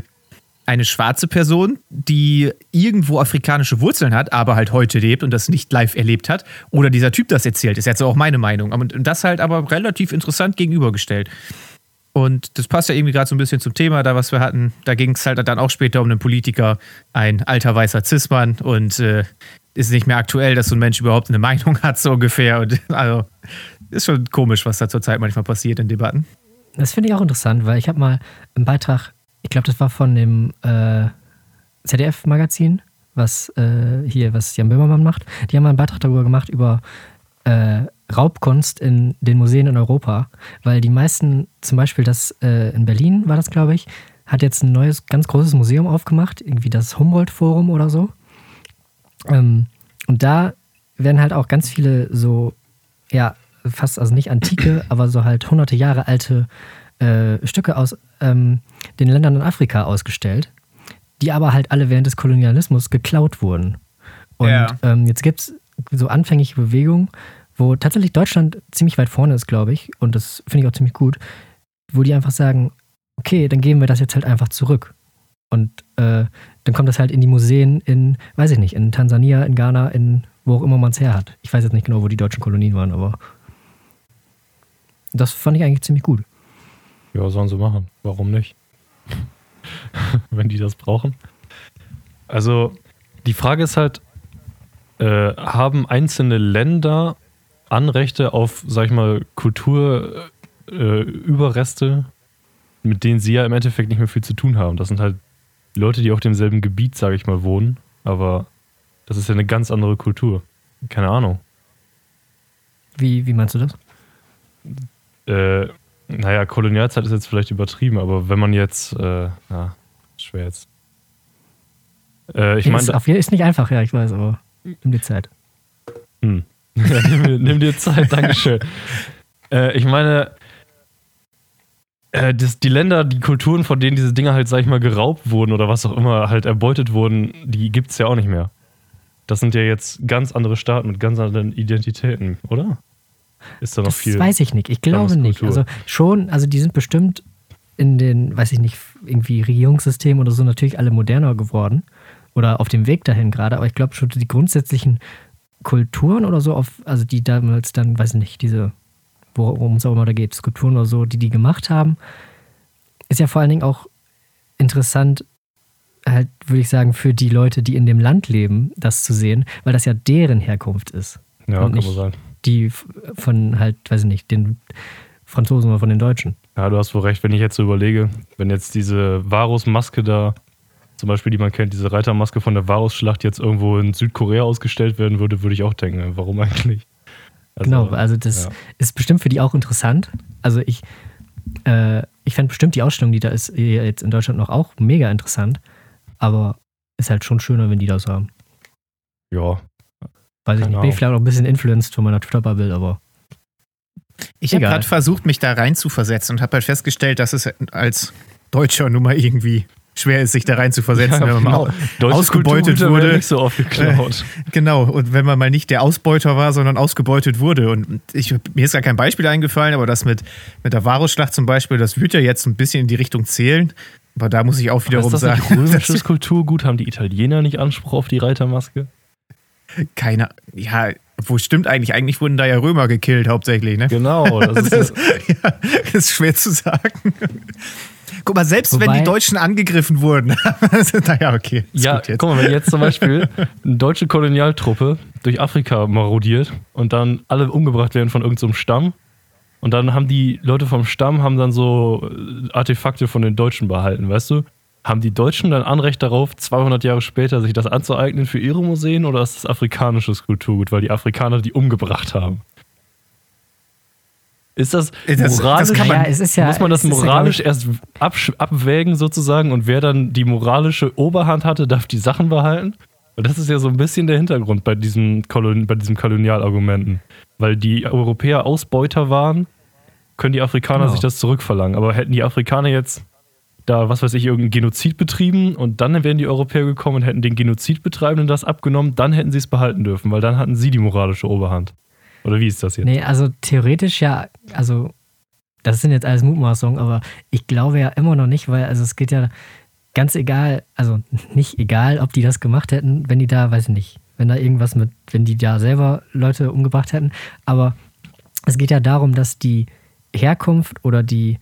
eine schwarze Person, die irgendwo afrikanische Wurzeln hat, aber halt heute lebt und das nicht live erlebt hat, oder dieser Typ das erzählt, ist jetzt auch meine Meinung. Und das halt aber relativ interessant gegenübergestellt. Und das passt ja irgendwie gerade so ein bisschen zum Thema, da was wir hatten. Da ging es halt dann auch später um einen Politiker, ein alter weißer Cis-Mann und äh, ist nicht mehr aktuell, dass so ein Mensch überhaupt eine Meinung hat, so ungefähr. Und [LAUGHS] also ist schon komisch, was da zurzeit manchmal passiert in Debatten. Das finde ich auch interessant, weil ich habe mal einen Beitrag, ich glaube, das war von dem äh, ZDF-Magazin, was äh, hier, was Jan Böhmermann macht. Die haben mal einen Beitrag darüber gemacht, über äh, Raubkunst in den Museen in Europa, weil die meisten, zum Beispiel das äh, in Berlin war das, glaube ich, hat jetzt ein neues, ganz großes Museum aufgemacht, irgendwie das Humboldt-Forum oder so. Ähm, und da werden halt auch ganz viele so, ja, fast, also nicht antike, [COUGHS] aber so halt hunderte Jahre alte äh, Stücke aus ähm, den Ländern in Afrika ausgestellt, die aber halt alle während des Kolonialismus geklaut wurden. Und ja. ähm, jetzt gibt es so anfängliche Bewegungen, wo tatsächlich Deutschland ziemlich weit vorne ist, glaube ich, und das finde ich auch ziemlich gut, wo die einfach sagen, okay, dann geben wir das jetzt halt einfach zurück. Und äh, dann kommt das halt in die Museen in, weiß ich nicht, in Tansania, in Ghana, in wo auch immer man es her hat. Ich weiß jetzt nicht genau, wo die deutschen Kolonien waren, aber das fand ich eigentlich ziemlich gut. Ja, sollen sie machen. Warum nicht? [LAUGHS] Wenn die das brauchen. Also, die Frage ist halt, äh, haben einzelne Länder Anrechte auf, sag ich mal, Kulturüberreste, äh, mit denen sie ja im Endeffekt nicht mehr viel zu tun haben. Das sind halt Leute, die auf demselben Gebiet, sag ich mal, wohnen, aber das ist ja eine ganz andere Kultur. Keine Ahnung. Wie, wie meinst du das? Äh, naja, Kolonialzeit ist jetzt vielleicht übertrieben, aber wenn man jetzt, äh, ja, schwer jetzt. Äh, ich meine. Ist, ist nicht einfach, ja, ich weiß, aber. Nimm dir Zeit. Hm. Ja, nimm, nimm, dir Zeit, [LAUGHS] Dankeschön. äh, ich meine, äh, das, die Länder, die Kulturen, von denen diese Dinge halt, sag ich mal, geraubt wurden oder was auch immer, halt erbeutet wurden, die gibt es ja auch nicht mehr. Das sind ja jetzt ganz andere Staaten mit ganz anderen Identitäten, oder? Ist da noch das viel? Das weiß ich nicht. Ich glaube nicht. Also schon, also die sind bestimmt in den, weiß ich nicht, irgendwie Regierungssystemen oder so natürlich alle moderner geworden oder auf dem Weg dahin gerade, aber ich glaube schon, die grundsätzlichen Kulturen oder so, auf, also die damals dann, weiß ich nicht, diese, worum es auch immer da geht, Skulpturen oder so, die die gemacht haben, ist ja vor allen Dingen auch interessant, halt, würde ich sagen, für die Leute, die in dem Land leben, das zu sehen, weil das ja deren Herkunft ist. Ja, und kann man sagen. Die von halt, weiß ich nicht, den Franzosen oder von den Deutschen. Ja, du hast wohl recht, wenn ich jetzt so überlege, wenn jetzt diese Varus-Maske da zum Beispiel, die man kennt, diese Reitermaske von der Varus-Schlacht jetzt irgendwo in Südkorea ausgestellt werden würde, würde ich auch denken, warum eigentlich? Also, genau, also das ja. ist bestimmt für die auch interessant. Also ich, äh, ich fände bestimmt die Ausstellung, die da ist, jetzt in Deutschland noch auch mega interessant. Aber ist halt schon schöner, wenn die das haben. Ja. Weiß ich nicht, bin ich vielleicht auch ein bisschen influenced von meiner Twitter-Bubble, aber. Ich habe gerade versucht, mich da rein zu versetzen und habe halt festgestellt, dass es als Deutscher nun mal irgendwie schwer ist, sich da rein zu versetzen, ja, wenn man genau. mal ausgebeutet wurde. Nicht so oft geklaut. Äh, genau, und wenn man mal nicht der Ausbeuter war, sondern ausgebeutet wurde. Und ich, mir ist gar kein Beispiel eingefallen, aber das mit, mit der Varusschlacht zum Beispiel, das wird ja jetzt ein bisschen in die Richtung zählen. Aber da muss ich auch wiederum aber ist das sagen. [LAUGHS] Römisches Kulturgut haben die Italiener nicht Anspruch auf die Reitermaske? Keine, ja, wo stimmt eigentlich? Eigentlich wurden da ja Römer gekillt, hauptsächlich, ne? Genau, das [LAUGHS] ist, das, [LAUGHS] ja, ist schwer zu sagen. Guck mal, selbst wenn Wobei- die Deutschen angegriffen wurden. [LAUGHS] naja, okay. Ja, guck mal, wenn jetzt zum Beispiel eine deutsche Kolonialtruppe durch Afrika marodiert und dann alle umgebracht werden von irgendeinem Stamm und dann haben die Leute vom Stamm haben dann so äh, Artefakte von den Deutschen behalten, weißt du? Haben die Deutschen dann Anrecht darauf, 200 Jahre später sich das anzueignen für ihre Museen oder ist das afrikanisches Kulturgut, weil die Afrikaner die umgebracht haben? Ist das Das- das moralisch? kann man- ist ja, muss man das ja, moralisch glaub erst abwägen sozusagen und wer dann die moralische Oberhand hatte, darf die Sachen behalten? Und das ist ja so ein bisschen der Hintergrund bei diesem, Kolon bei diesem Kolonialargumenten. Weil die Europäer Ausbeuter waren, können die Afrikaner Genau. sich das zurückverlangen. Aber hätten die Afrikaner jetzt da, was weiß ich, irgendeinen Genozid betrieben und dann wären die Europäer gekommen und hätten den Genozidbetreibenden das abgenommen, dann hätten sie es behalten dürfen, weil dann hatten sie die moralische Oberhand. Oder wie ist das jetzt? Nee, also theoretisch ja, also das sind jetzt alles Mutmaßungen, aber ich glaube ja immer noch nicht, weil also es geht ja ganz egal, also nicht egal, ob die das gemacht hätten, wenn die da, weiß ich nicht, wenn da irgendwas mit, wenn die da selber Leute umgebracht hätten, aber es geht ja darum, dass die Herkunft oder die,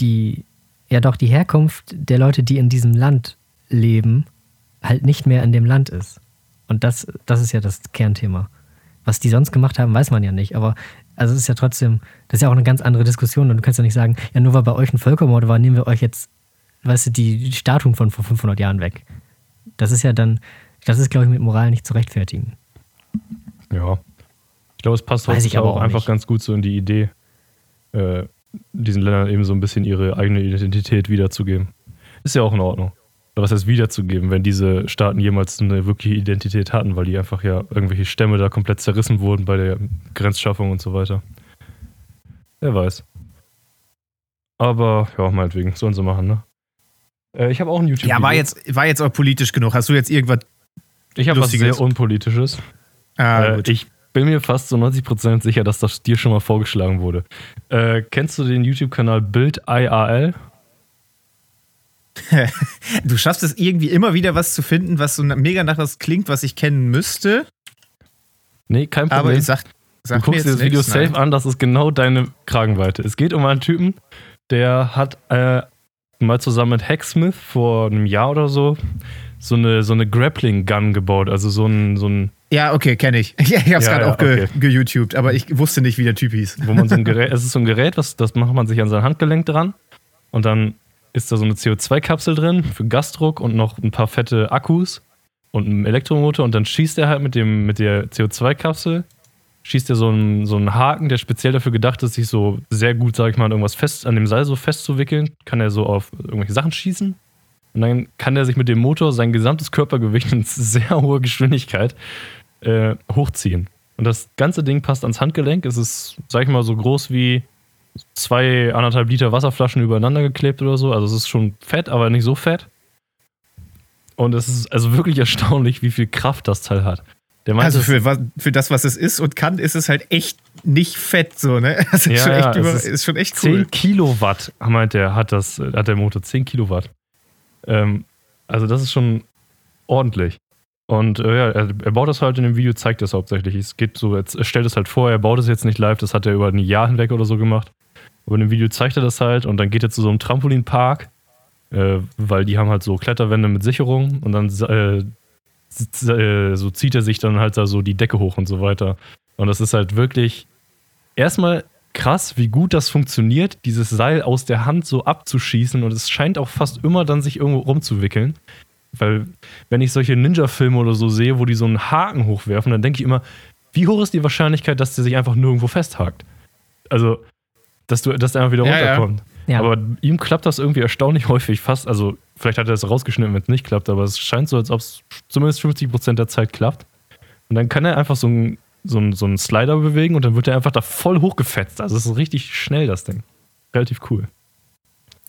die, ja doch, die Herkunft der Leute, die in diesem Land leben, halt nicht mehr in dem Land ist. Und das, das ist ja das Kernthema. Was die sonst gemacht haben, weiß man ja nicht. Aber also es ist ja trotzdem, das ist ja auch eine ganz andere Diskussion. Und du kannst ja nicht sagen, ja, nur weil bei euch ein Völkermord war, nehmen wir euch jetzt, weißt du, die Statuen von vor 500 Jahren weg. Das ist ja dann, das ist, glaube ich, mit Moral nicht zu rechtfertigen. Ja. Ich glaube, es passt heutzutage auch auch einfach nicht. ganz gut so in die Idee, äh, diesen Ländern eben so ein bisschen ihre eigene Identität wiederzugeben. Ist ja auch in Ordnung. Oder was heißt wiederzugeben, wenn diese Staaten jemals eine wirkliche Identität hatten, weil die einfach ja irgendwelche Stämme da komplett zerrissen wurden bei der Grenzschaffung und so weiter. Wer weiß. Aber ja, meinetwegen, sollen sie machen, ne? Äh, ich habe auch ein YouTube. Ja, war jetzt, war jetzt auch politisch genug. Hast du jetzt irgendwas? Ich habe was sehr Unpolitisches. Ah, Äh, gut. ich bin mir fast so 90% sicher, dass das dir schon mal vorgeschlagen wurde. Äh, kennst du den YouTube-Kanal Bild IAL? [LAUGHS] Du schaffst es irgendwie immer wieder was zu finden, was so mega nach was klingt, was ich kennen müsste. Nee, kein Aber Problem. ich sag, sag du guckst dir das Video nichts, safe nein. an, das ist genau deine Kragenweite. Es geht um einen Typen, der hat äh, mal zusammen mit Hacksmith vor einem Jahr oder so so eine, so eine Grappling-Gun gebaut. Also so ein, so ein Ja, okay, kenne ich. [LAUGHS] Ich hab's Ja, gerade ja, auch ge okay. geYouTubed, aber ich wusste nicht, wie der Typ hieß. wo man so ein [LAUGHS] Gerät, es ist so ein Gerät, was, das macht man sich an sein Handgelenk dran und dann ist da so eine CO2-Kapsel drin für Gasdruck und noch ein paar fette Akkus und ein Elektromotor und dann schießt er halt mit, dem, mit der CO2-Kapsel, schießt er so einen, so einen Haken, der speziell dafür gedacht ist, sich so sehr gut, sag ich mal, an irgendwas fest, an dem Seil so festzuwickeln, kann er so auf irgendwelche Sachen schießen und dann kann er sich mit dem Motor sein gesamtes Körpergewicht [LAUGHS] in sehr hoher Geschwindigkeit äh, hochziehen. Und das ganze Ding passt ans Handgelenk. Es ist, sag ich mal, so groß wie zwei anderthalb Liter Wasserflaschen übereinander geklebt oder so. Also es ist schon fett, aber nicht so fett. Und es ist also wirklich erstaunlich, wie viel Kraft das Teil hat. Der meinte, Also für, für das, was es ist und kann, ist es halt echt nicht fett so, ne? [LAUGHS] Das ist, Ja, schon, echt über, ist, ist schon echt 10 cool. Kilowatt, meint er, hat, das, hat der Motor. 10 Kilowatt. Ähm, also das ist schon ordentlich. Und äh, ja, er, er baut das halt in dem Video, zeigt das hauptsächlich. Es geht so, er stellt es halt vor, er baut es jetzt nicht live, das hat er über ein Jahr hinweg oder so gemacht. Aber in dem Video zeigt er das halt und dann geht er zu so einem Trampolinpark, äh, weil die haben halt so Kletterwände mit Sicherung und dann äh, äh, so zieht er sich dann halt da so die Decke hoch und so weiter. Und das ist halt wirklich erstmal krass, wie gut das funktioniert, dieses Seil aus der Hand so abzuschießen und es scheint auch fast immer dann sich irgendwo rumzuwickeln. Weil, wenn ich solche Ninja-Filme oder so sehe, wo die so einen Haken hochwerfen, dann denke ich immer, wie hoch ist die Wahrscheinlichkeit, dass der sich einfach nirgendwo festhakt? Also, dass, du, dass der einfach wieder Ja, runterkommt. Ja. Aber ihm klappt das irgendwie erstaunlich häufig, fast, also vielleicht hat er das rausgeschnitten, wenn es nicht klappt, aber es scheint so, als ob es zumindest 50% der Zeit klappt. Und dann kann er einfach so einen so so einen Slider bewegen und dann wird er einfach da voll hochgefetzt. Also es ist richtig schnell, das Ding. Relativ cool.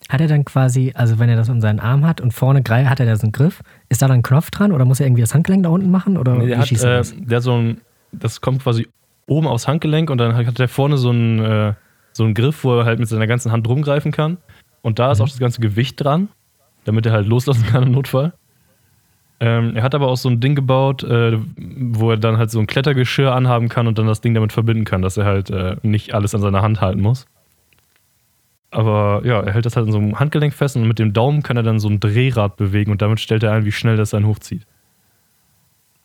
Hat er dann quasi, also wenn er das um seinen Arm hat und vorne grei- hat er da so einen Griff, ist da dann ein Knopf dran oder muss er irgendwie das Handgelenk da unten machen? Oder Nee, wie der hat, schießt äh, das? der so ein, das kommt quasi oben aufs Handgelenk und dann hat er vorne so einen, äh, so einen Griff, wo er halt mit seiner ganzen Hand rumgreifen kann. Und da ist Mhm. auch das ganze Gewicht dran, damit er halt loslassen kann im Notfall. Ähm, er hat aber auch so ein Ding gebaut, äh, wo er dann halt so ein Klettergeschirr anhaben kann und dann das Ding damit verbinden kann, dass er halt äh, nicht alles an seiner Hand halten muss. Aber ja, er hält das halt in so einem Handgelenk fest und mit dem Daumen kann er dann so ein Drehrad bewegen und damit stellt er ein, wie schnell das dann hochzieht.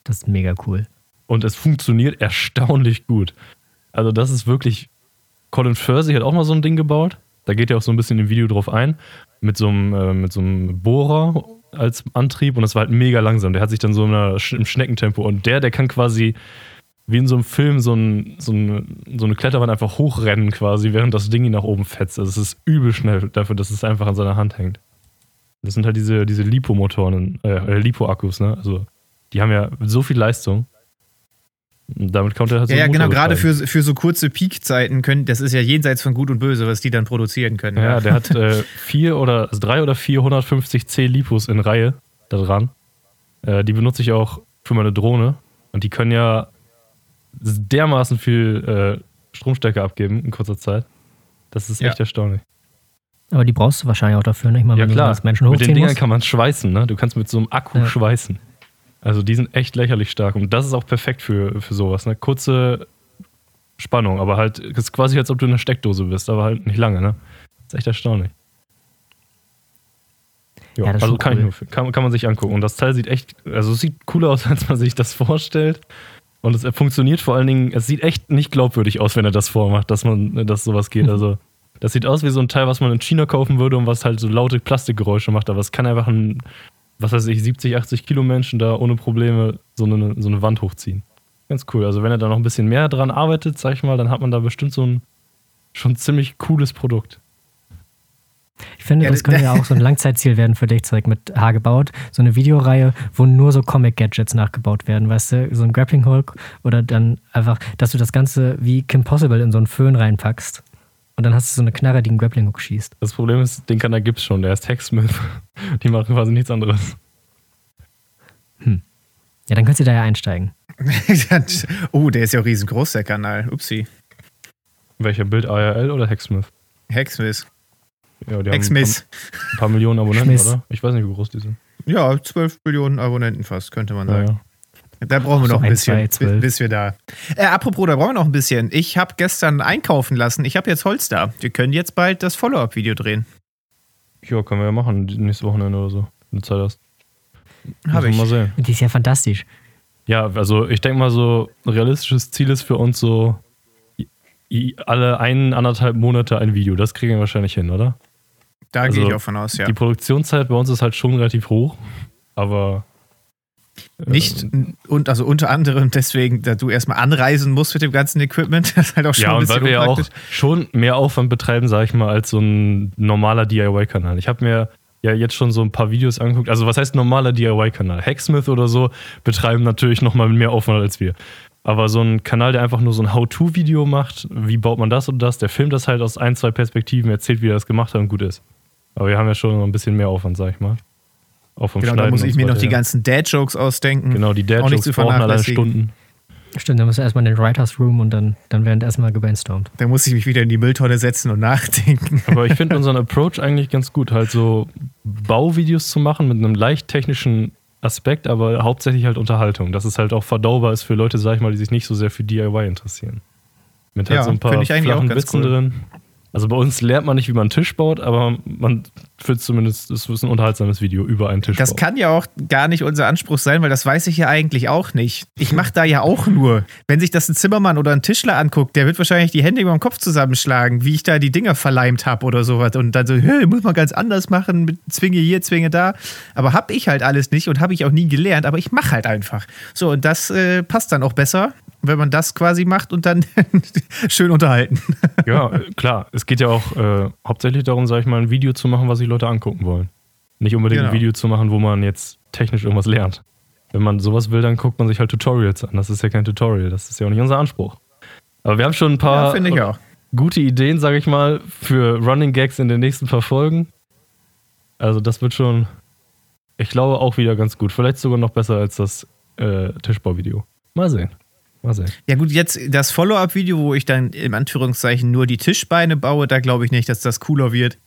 Das ist mega cool. Und es funktioniert erstaunlich gut. Also, das ist wirklich. Colin Fursey hat auch mal so ein Ding gebaut. Da geht er auch so ein bisschen im Video drauf ein. Mit so einem, äh, mit so einem Bohrer als Antrieb und das war halt mega langsam. Der hat sich dann so in einer, im Schneckentempo und der, der kann quasi wie in so einem Film so, ein, so, ein, so eine Kletterwand einfach hochrennen quasi, während das Ding ihn nach oben fetzt. Also es ist übel schnell dafür, dass es einfach an seiner Hand hängt. Das sind halt diese, diese Lipo-Motoren, äh, Lipo-Akkus, ne? Also die haben ja so viel Leistung. Damit kommt er halt so Ja, ja genau, gerade für, für so kurze Peak-Zeiten können, das ist ja jenseits von Gut und Böse, was die dann produzieren können. Ja, der hat [LAUGHS] äh, vier oder also drei oder vier 150C Lipos in Reihe da dran. Äh, die benutze ich auch für meine Drohne. Und die können ja dermaßen viel äh, Stromstärke abgeben in kurzer Zeit. Das ist Ja. echt erstaunlich. Aber die brauchst du wahrscheinlich auch dafür, nicht mal, Ja wenn klar, du das Menschen mit den hochziehen Dingern musst. kann man schweißen. Ne? Du kannst mit so einem Akku Ja. schweißen. Also die sind echt lächerlich stark. Und das ist auch perfekt für, für sowas. Ne? Kurze Spannung, aber halt, es ist quasi, als ob du in einer Steckdose bist, aber halt nicht lange. Ne? Das ist echt erstaunlich. Ja, Ja, also kann, ich cool. nur, kann, kann man sich angucken. Und das Teil sieht echt, also es sieht cooler aus, [LAUGHS] als man sich das vorstellt. Und es funktioniert vor allen Dingen, es sieht echt nicht glaubwürdig aus, wenn er das vormacht, dass man, dass sowas geht. [LAUGHS] Also, das sieht aus wie so ein Teil, was man in China kaufen würde und was halt so laute Plastikgeräusche macht, aber es kann einfach ein, was weiß ich, 70, 80 Kilo Menschen da ohne Probleme so eine, so eine Wand hochziehen. Ganz cool. Also, wenn er da noch ein bisschen mehr dran arbeitet, sag ich mal, dann hat man da bestimmt so ein schon ziemlich cooles Produkt. Ich finde, das könnte ja auch so ein Langzeitziel werden für dich, Zeig mit H gebaut. So eine Videoreihe, wo nur so Comic-Gadgets nachgebaut werden, weißt du? So ein Grappling Hook oder dann einfach, dass du das Ganze wie Kim Possible in so einen Föhn reinpackst. Und dann hast du so eine Knarre, die einen Grappling Hook schießt. Das Problem ist, den kann der Gips schon, der ist Hacksmith. [LAUGHS] Die machen quasi nichts anderes. Ja, dann könntest du da ja einsteigen. [LAUGHS] oh, der ist ja auch riesengroß, der Kanal. Upsi. Welcher Bild IRL oder Hacksmith? Hacksmith. Ja, die Hacksmith. haben ein paar Millionen Abonnenten, oder? Ich weiß nicht, wie groß die sind. Ja, 12 Millionen Abonnenten fast, könnte man Ja, sagen. ja. Da brauchen wir So noch ein ein, bisschen, zwei, zwölf. bis, wir da. Äh, apropos, da brauchen wir noch ein bisschen. Ich habe gestern einkaufen lassen. Ich habe jetzt Holz da. Wir können jetzt bald das Follow-up-Video drehen. Ja, können wir ja machen, die- nächste Wochenende oder so. Wenn du Zeit hast. Habe Müssen ich. wir mal sehen. Die ist ja fantastisch. Ja, also ich denke mal so, ein realistisches Ziel ist für uns so alle ein, anderthalb Monate ein Video. Das kriegen wir wahrscheinlich hin, oder? Da Also, gehe ich auch von aus, ja. Die Produktionszeit bei uns ist halt schon relativ hoch, aber Nicht, und also unter anderem deswegen, da du erstmal anreisen musst mit dem ganzen Equipment. [LAUGHS] Das ist halt auch schon ja, ein und bisschen weil wir ja auch schon mehr Aufwand betreiben, sage ich mal, als so ein normaler DIY-Kanal. Ich habe mir ja jetzt schon so ein paar Videos angeguckt. Also was heißt normaler DIY-Kanal? Hacksmith oder so betreiben natürlich nochmal mehr Aufwand als wir. Aber so ein Kanal, der einfach nur so ein How-To-Video macht, wie baut man das und das, der filmt das halt aus ein, zwei Perspektiven, erzählt, wie er das gemacht hat und gut ist. Aber wir haben ja schon noch ein bisschen mehr Aufwand, sag ich mal. Auch vom Genau, da Schneiden muss und ich mir noch die ganzen Dad-Jokes ausdenken. Genau, die Dad-Jokes brauchen allein. Stunden. Stimmt, dann musst du erstmal in den Writers Room und dann, dann werden erstmal gebrainstormt. Da muss ich mich wieder in die Mülltonne setzen und nachdenken. Aber ich finde unseren Approach eigentlich ganz gut, halt so Bauvideos zu machen mit einem leicht technischen Aspekt, aber hauptsächlich halt Unterhaltung, dass es halt auch verdaubar ist für Leute, sag ich mal, die sich nicht so sehr für DIY interessieren. Mit halt Ja, so ein paar finde ich eigentlich flachen Witzen cool. drin. Also bei uns lernt man nicht, wie man einen Tisch baut, aber man führt zumindest, es ist ein unterhaltsames Video über einen Tisch. Das kann ja auch gar nicht unser Anspruch sein, weil das weiß ich ja eigentlich auch nicht. Ich mache da ja auch nur. Wenn sich das ein Zimmermann oder ein Tischler anguckt, der wird wahrscheinlich die Hände über den Kopf zusammenschlagen, wie ich da die Dinger verleimt habe oder sowas. Und dann so, hey, muss man ganz anders machen, mit Zwinge hier, Zwinge da. Aber habe ich halt alles nicht und habe ich auch nie gelernt, aber ich mache halt einfach. So, und das äh, passt dann auch besser, wenn man das quasi macht und dann [LAUGHS] schön unterhalten. [LAUGHS] Ja, klar. Es geht ja auch äh, hauptsächlich darum, sag ich mal, ein Video zu machen, was sich Leute angucken wollen. Nicht unbedingt Genau. ein Video zu machen, wo man jetzt technisch irgendwas lernt. Wenn man sowas will, dann guckt man sich halt Tutorials an. Das ist ja kein Tutorial. Das ist ja auch nicht unser Anspruch. Aber wir haben schon ein Ja, paar auch. gute Ideen, sage ich mal, für Running Gags in den nächsten paar Folgen. Also das wird schon, ich glaube, auch wieder ganz gut. Vielleicht sogar noch besser als das äh, Tischbauvideo. Mal sehen. Sehen. Ja gut, jetzt das Follow-up-Video, wo ich dann im Anführungszeichen nur die Tischbeine baue, da glaube ich nicht, dass das cooler wird,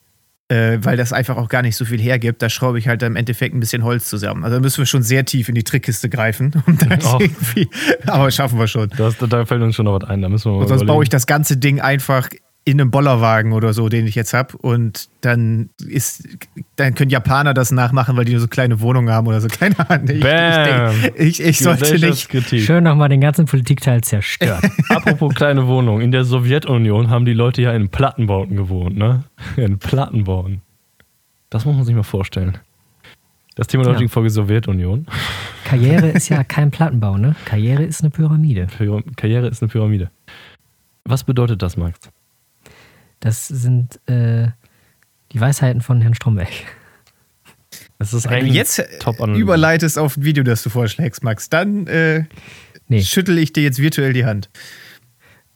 äh, weil das einfach auch gar nicht so viel hergibt. Da schraube ich halt im Endeffekt ein bisschen Holz zusammen. Also da müssen wir schon sehr tief in die Trickkiste greifen. Um [LAUGHS] irgendwie, [LAUGHS] aber schaffen wir schon. Das, da fällt uns schon noch was ein. Da müssen wir mal sonst baue ich überlegen. das ganze Ding einfach in einem Bollerwagen oder so, den ich jetzt habe. Und dann ist, dann können Japaner das nachmachen, weil die nur so kleine Wohnungen haben oder so. [LAUGHS] Keine Ahnung. Ich, Bam. ich, denk, ich, ich sollte nicht. Schön nochmal den ganzen Politikteil zerstört. [LAUGHS] Apropos kleine Wohnung. In der Sowjetunion haben die Leute ja in Plattenbauten gewohnt, ne? [LAUGHS] In Plattenbauten. Das muss man sich mal vorstellen. Das Thema der Ja. heutigen Folge Sowjetunion. Karriere ist ja kein Plattenbau, ne? Karriere ist eine Pyramide. Pyra- Karriere ist eine Pyramide. Was bedeutet das, Max? Das sind äh, die Weisheiten von Herrn Stromberg. Das ist Wenn du jetzt top überleitest auf ein Video, das du vorschlägst, Max, dann äh, Nee. schüttel ich dir jetzt virtuell die Hand.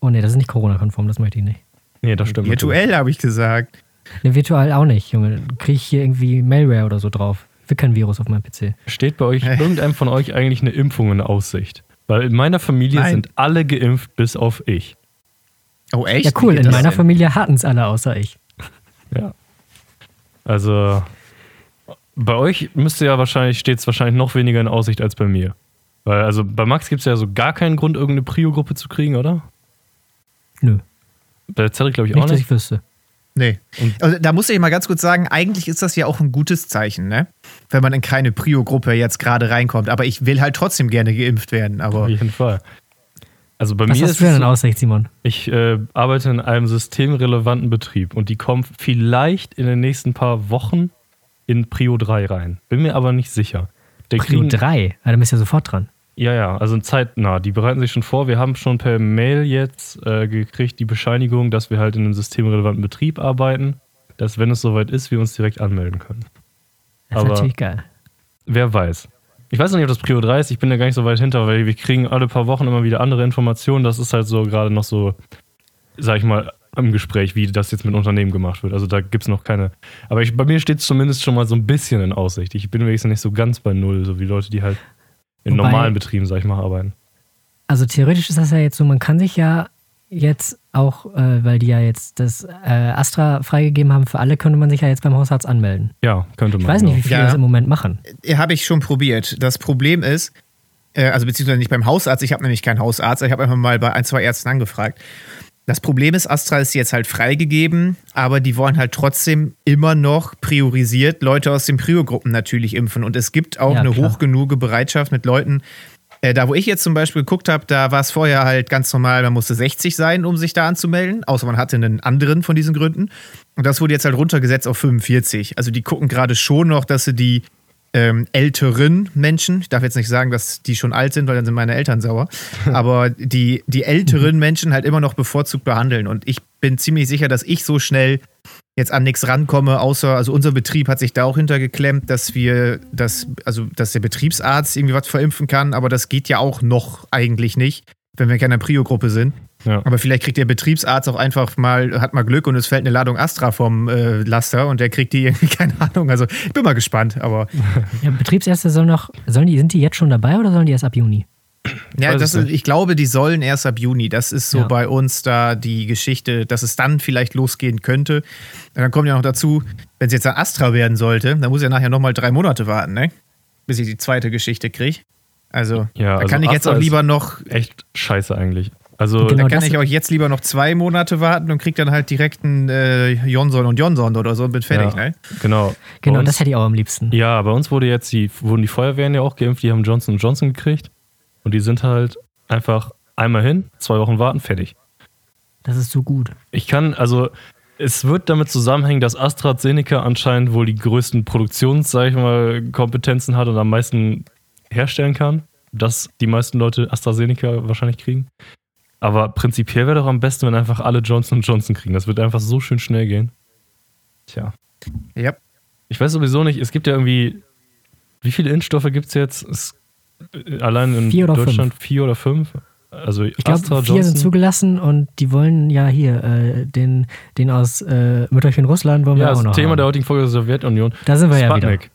Oh ne, das ist nicht Corona-konform, das möchte ich nicht. Nee, das stimmt. Virtuell habe ich gesagt. Ne, virtuell auch nicht, Junge. Kriege ich hier irgendwie Malware oder so drauf. Ich will kein Virus auf meinem PC. Steht bei euch [LAUGHS] irgendeinem von euch eigentlich eine Impfung in Aussicht? Weil in meiner Familie Nein. sind alle geimpft, bis auf ich. Oh, echt? Ja, cool. In meiner denn? Familie hatten es alle außer ich. [LAUGHS] Ja. Also bei euch müsste ja wahrscheinlich, steht es wahrscheinlich noch weniger in Aussicht als bei mir. Weil, also bei Max gibt es ja so gar keinen Grund, irgendeine Prio-Gruppe zu kriegen, oder? Nö. Bei der Zerri glaube ich Nicht, auch dass nicht. ich wüsste. Nee. Also, da muss ich mal ganz kurz sagen, eigentlich ist das ja auch ein gutes Zeichen, ne? Wenn man in keine Prio-Gruppe jetzt gerade reinkommt. Aber ich will halt trotzdem gerne geimpft werden. Aber Auf jeden Fall. Also bei Was mir hast ist du denn so, Aussicht, Simon? ich äh, arbeite in einem systemrelevanten Betrieb und die kommen vielleicht in den nächsten paar Wochen in Prio 3 rein. Bin mir aber nicht sicher. Der Prio kriegen- 3. Ah, da bist du ja sofort dran. Ja, ja, also zeitnah. Die bereiten sich schon vor. Wir haben schon per Mail jetzt äh, gekriegt die Bescheinigung, dass wir halt in einem systemrelevanten Betrieb arbeiten, dass wenn es soweit ist, wir uns direkt anmelden können. Das ist Aber- natürlich geil. Wer weiß. Ich weiß noch nicht, ob das Prio 3 ist. Ich bin da gar nicht so weit hinter, weil wir kriegen alle paar Wochen immer wieder andere Informationen. Das ist halt so gerade noch so, sag ich mal, im Gespräch, wie das jetzt mit Unternehmen gemacht wird. Also da gibt es noch keine. Aber ich, bei mir steht es zumindest schon mal so ein bisschen in Aussicht. Ich bin wenigstens nicht so ganz bei Null, so wie Leute, die halt in Wobei- normalen Betrieben, sag ich mal, arbeiten. Also theoretisch ist das ja jetzt so, man kann sich ja jetzt auch, äh, weil die ja jetzt das äh, Astra freigegeben haben für alle, könnte man sich ja jetzt beim Hausarzt anmelden. Ja, könnte man. Ich weiß nicht, wie viele Ja. das im Moment machen. habe ich schon probiert. Das Problem ist, äh, also beziehungsweise nicht beim Hausarzt, ich habe nämlich keinen Hausarzt, ich habe einfach mal bei ein, zwei Ärzten angefragt. Das Problem ist, Astra ist jetzt halt freigegeben, aber die wollen halt trotzdem immer noch priorisiert Leute aus den Prio-Gruppen natürlich impfen. Und es gibt auch Ja, eine klar. hoch genug Bereitschaft mit Leuten. Äh, da, wo ich jetzt zum Beispiel geguckt habe, da war es vorher halt ganz normal, man musste 60 sein, um sich da anzumelden, außer man hatte einen anderen von diesen Gründen. Und das wurde jetzt halt runtergesetzt auf 45. Also die gucken gerade schon noch, dass sie die ähm, älteren Menschen, ich darf jetzt nicht sagen, dass die schon alt sind, weil dann sind meine Eltern sauer, [LAUGHS] aber die, die älteren Menschen halt immer noch bevorzugt behandeln. Und ich bin ziemlich sicher, dass ich so schnell jetzt an nichts rankomme, außer, also unser Betrieb hat sich da auch hintergeklemmt, dass wir, das, also dass der Betriebsarzt irgendwie was verimpfen kann, aber das geht ja auch noch eigentlich nicht, wenn wir in keiner Prio-Gruppe sind. Ja. Aber vielleicht kriegt der Betriebsarzt auch einfach mal, hat mal Glück und es fällt eine Ladung Astra vom äh, Laster und der kriegt die irgendwie, [LAUGHS] keine Ahnung. Also ich bin mal gespannt, aber Ja, Betriebsärzte sollen noch, sollen die, sind die jetzt schon dabei oder sollen die erst ab Juni? Ja, das ist, ich glaube, die sollen erst ab Juni. Das ist so Ja. bei uns da die Geschichte, dass es dann vielleicht losgehen könnte. Und dann kommt ja noch dazu, wenn es jetzt ein Astra werden sollte, dann muss ich ja nachher nochmal drei Monate warten, ne? Bis ich die zweite Geschichte kriege. Also, Ja, da also kann ich jetzt Astra auch ist- lieber noch Echt scheiße eigentlich. Also, Genau. Da kann ich auch jetzt lieber noch zwei Monate warten und krieg dann halt direkt einen äh, Johnson und Johnson oder so und bin fertig, ja, ne? Genau. Genau, uns- das hätte ich auch am liebsten. Ja, bei uns wurde jetzt die, wurden die Feuerwehren ja auch geimpft, die haben Johnson Johnson gekriegt. Und die sind halt einfach einmal hin, zwei Wochen warten, fertig. Das ist so gut. Ich kann, also, es wird damit zusammenhängen, dass AstraZeneca anscheinend wohl die größten Produktions-, sag ich mal, Kompetenzen hat und am meisten herstellen kann. Dass die meisten Leute AstraZeneca wahrscheinlich kriegen. Aber prinzipiell wäre doch am besten, wenn einfach alle Johnson Johnson kriegen. Das wird einfach so schön schnell gehen. Tja. Ja. Ich weiß sowieso nicht, es gibt ja irgendwie, wie viele Impfstoffe gibt es jetzt? Es, allein in Vier oder Deutschland vier oder fünf? Also Ich glaube, vier sind Johnson. zugelassen und die wollen ja hier äh, den, den aus äh, Mütterchen Russland wollen wir Ja, auch das noch Thema haben. der heutigen Folge ist Sowjetunion. Da sind wir ja wieder. Sputnik.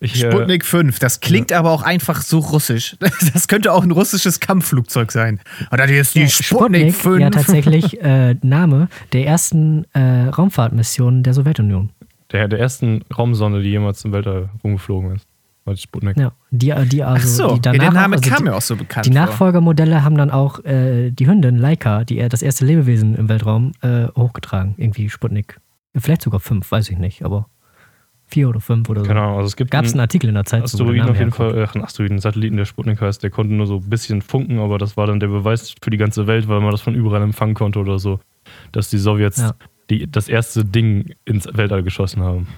Ich, äh, Sputnik 5, das klingt aber auch einfach so russisch. [LAUGHS] Das könnte auch ein russisches Kampfflugzeug sein. Und dann ist die Ja, Sputnik, 5. ja tatsächlich [LAUGHS] äh, Name der ersten äh, Raumfahrtmission der Sowjetunion. der, der ersten Raumsonde, die jemals im Weltall rumgeflogen ist. Als Sputnik. Ja, die, die Ach also, so, die ja, danach der Name also kam die, mir auch so bekannt Die vor. Nachfolgermodelle haben dann auch äh, die Hündin Laika, die das erste Lebewesen im Weltraum, äh, hochgetragen. Irgendwie Sputnik. Vielleicht sogar fünf, weiß ich nicht, aber vier oder fünf oder so. Ahnung, also es gibt Gab es einen Artikel in der Zeit Asteroiden Name auf jeden herkommt. Fall, ach, ein Asteroiden, Satelliten, der Sputnik heißt, der konnte nur so ein bisschen funken, aber das war dann der Beweis für die ganze Welt, weil man das von überall empfangen konnte oder so, dass die Sowjets Ja. die, das erste Ding ins Weltall geschossen haben.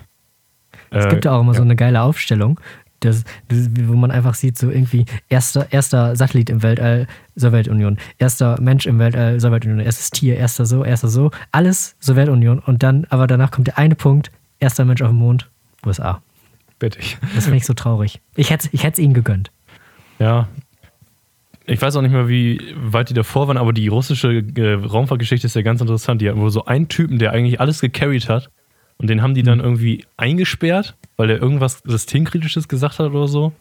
Es Äh, gibt ja auch immer so eine geile Aufstellung, das, das, wo man einfach sieht, so irgendwie erster, erster Satellit im Weltall, Sowjetunion, erster Mensch im Weltall, Sowjetunion, erstes Tier, erster so, erster so, alles Sowjetunion und dann, aber danach kommt der eine Punkt, erster Mensch auf dem Mond, USA. Bettig. Das finde ich so traurig. Ich hätte ich es ihnen gegönnt. Ja. Ich weiß auch nicht mehr, wie weit die davor waren, aber die russische äh, Raumfahrtgeschichte ist ja ganz interessant. Die hatten wohl so einen Typen, der eigentlich alles gecarried hat. Und den haben die dann irgendwie eingesperrt, weil er irgendwas Systemkritisches gesagt hat oder so.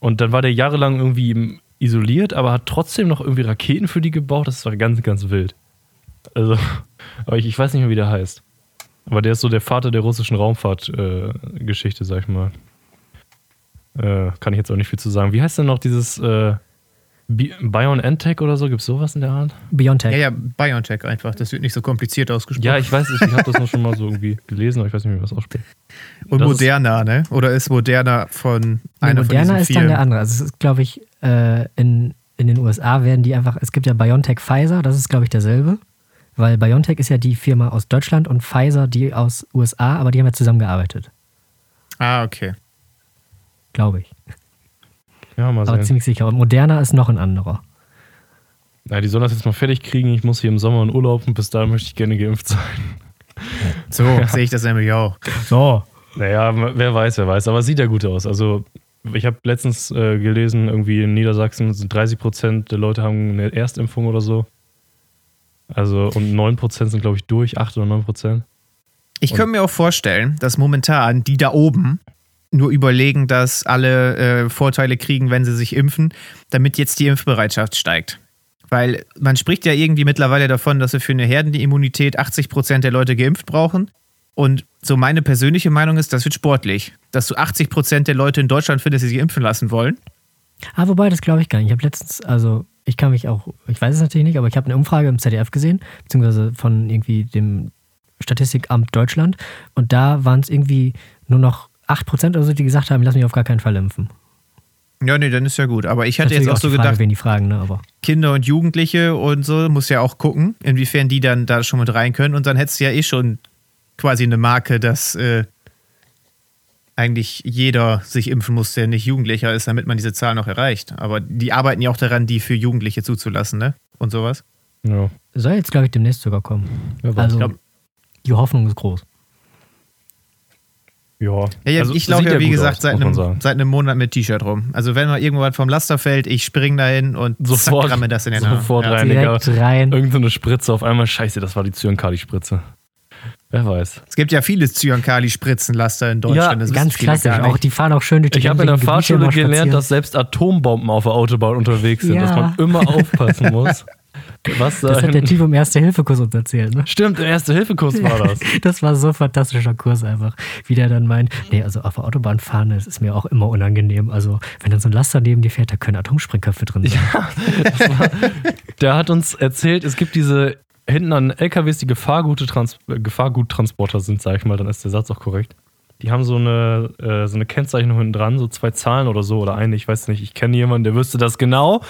Und dann war der jahrelang irgendwie isoliert, aber hat trotzdem noch irgendwie Raketen für die gebaut. Das war ganz, ganz wild. Also, [LAUGHS] aber ich, ich weiß nicht mehr, wie der heißt. Aber der ist so der Vater der russischen Raumfahrtgeschichte, äh, sag ich mal. Äh, kann ich jetzt auch nicht viel zu sagen. Wie heißt denn noch dieses äh, BioNTech oder so? Gibt es sowas in der Art? Biontech. Ja, ja, BioNTech einfach. Das wird nicht so kompliziert ausgesprochen. Ja, ich weiß, ich, ich habe das noch schon mal so irgendwie gelesen, aber ich weiß nicht, wie man das ausspricht. Und das ist- Moderna, ne? Oder ist Moderna von Nee, einer von Moderna diesen ist dann der andere. Also es ist, glaube ich, äh, in, in den USA werden die einfach, es gibt ja BioNTech Pfizer, das ist, glaube ich, derselbe. Weil BioNTech ist ja die Firma aus Deutschland und Pfizer die aus USA, aber die haben ja zusammengearbeitet, Ah, okay. glaube ich. Ja, mal Aber sehen. ziemlich sicher. Und Moderna ist noch ein anderer. Na, die sollen das jetzt mal fertig kriegen. Ich muss hier im Sommer in Urlaub und bis dahin möchte ich gerne geimpft sein. [LAUGHS] So sehe ich das nämlich auch. So. Naja, wer weiß, wer weiß. Aber es sieht ja gut aus. Also, ich habe letztens äh, gelesen, irgendwie in Niedersachsen sind 30 Prozent der Leute haben eine Erstimpfung oder so. Also, und 9 Prozent sind, glaube ich, durch, 8 oder 9 Prozent. Ich könnte mir auch vorstellen, dass momentan die da oben nur überlegen, dass alle äh, Vorteile kriegen, wenn sie sich impfen, damit jetzt die Impfbereitschaft steigt. Weil man spricht ja irgendwie mittlerweile davon, dass wir für eine Herdenimmunität 80 Prozent der Leute geimpft brauchen. Und so meine persönliche Meinung ist, das wird sportlich. Dass du 80 Prozent der Leute in Deutschland findest, die sich impfen lassen wollen. Ah, wobei, das glaube ich gar nicht. Ich habe letztens, also ich kann mich auch, ich weiß es natürlich nicht, aber ich habe eine Umfrage im ZDF gesehen, beziehungsweise von irgendwie dem Statistikamt Deutschland. Und da waren es irgendwie nur noch 8% oder so, die gesagt haben, lass mich auf gar keinen Fall impfen. Ja, nee, dann ist ja gut. Aber ich hatte Natürlich jetzt auch so die Frage, gedacht, wen die fragen, ne? Aber Kinder und Jugendliche und so, muss ja auch gucken, inwiefern die dann da schon mit rein können. Und dann hättest du ja eh schon quasi eine Marke, dass äh, eigentlich jeder sich impfen muss, der nicht Jugendlicher ist, damit man diese Zahl noch erreicht. Aber die arbeiten ja auch daran, die für Jugendliche zuzulassen, ne? Und sowas. Ja. soll jetzt, glaube ich, demnächst sogar kommen. Weiß. Also, glaub- die Hoffnung ist groß. Ja. Ja, ja Also, ich laufe ja, wie gesagt, aus, seit, einem, seit einem Monat mit T-Shirt rum. Also wenn mal irgendwo was vom Laster fällt, ich spring dahin und Sofort, zack, ramme das in den Arm. sofort Ja. rein, Digga. Direkt rein. Irgendeine Spritze auf einmal, scheiße, das war die Zyankali-Spritze. Wer weiß. Es gibt ja viele Zyankali-Spritzenlaster in Deutschland. das wissen Ganz klassisch. Auch die fahren auch schön durch die Ich habe in der Fahrschule gelernt, dass selbst Atombomben auf der Autobahn unterwegs sind, Ja. dass man immer aufpassen [LAUGHS] muss. Was da Das hat der Typ im Erste-Hilfe-Kurs uns erzählt, ne? Stimmt, der erste Hilfekurs war das. Das war so ein fantastischer Kurs einfach. Wie der dann meint, nee, also auf der Autobahn fahren, das ist mir auch immer unangenehm. Also, wenn dann so ein Laster neben dir fährt, da können Atomsprengköpfe drin sein. Der hat uns erzählt, es gibt diese hinten an LKWs, die Gefahrgute Trans äh, Gefahrguttransporter sind, sag ich mal, dann ist der Satz auch korrekt. Die haben so eine, äh, so eine Kennzeichnung hinten dran, so zwei Zahlen oder so, oder eine, ich weiß nicht, ich kenne jemanden, der wüsste das genau.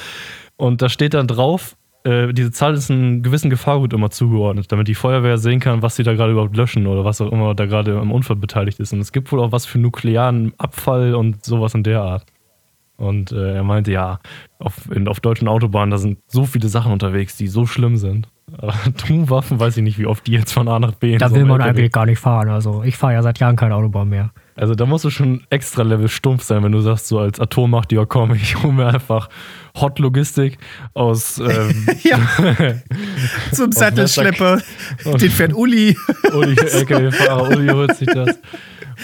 Und da steht dann drauf, äh, diese Zahl ist einem gewissen Gefahrgut immer zugeordnet, damit die Feuerwehr sehen kann, was sie da gerade überhaupt löschen oder was auch immer da gerade am Unfall beteiligt ist. Und es gibt wohl auch was für nuklearen Abfall und sowas in der Art. Und äh, er meinte, ja, auf, in, auf deutschen Autobahnen, da sind so viele Sachen unterwegs, die so schlimm sind. Aber [LAUGHS] Atomwaffen, weiß ich nicht, wie oft die jetzt von A nach B Da so will man LKW eigentlich gar nicht fahren. Also, ich fahre ja seit Jahren keine Autobahn mehr. Also da musst du schon extra Level stumpf sein, wenn du sagst, so als Atommacht, ja komm, ich hole mir einfach Hot Logistik aus ähm, [LAUGHS] Ja, [LAUGHS] so ein Sattelschlepper, [LAUGHS] den fährt Uli. Uli, LKW-Fahrer, Uli holt sich das.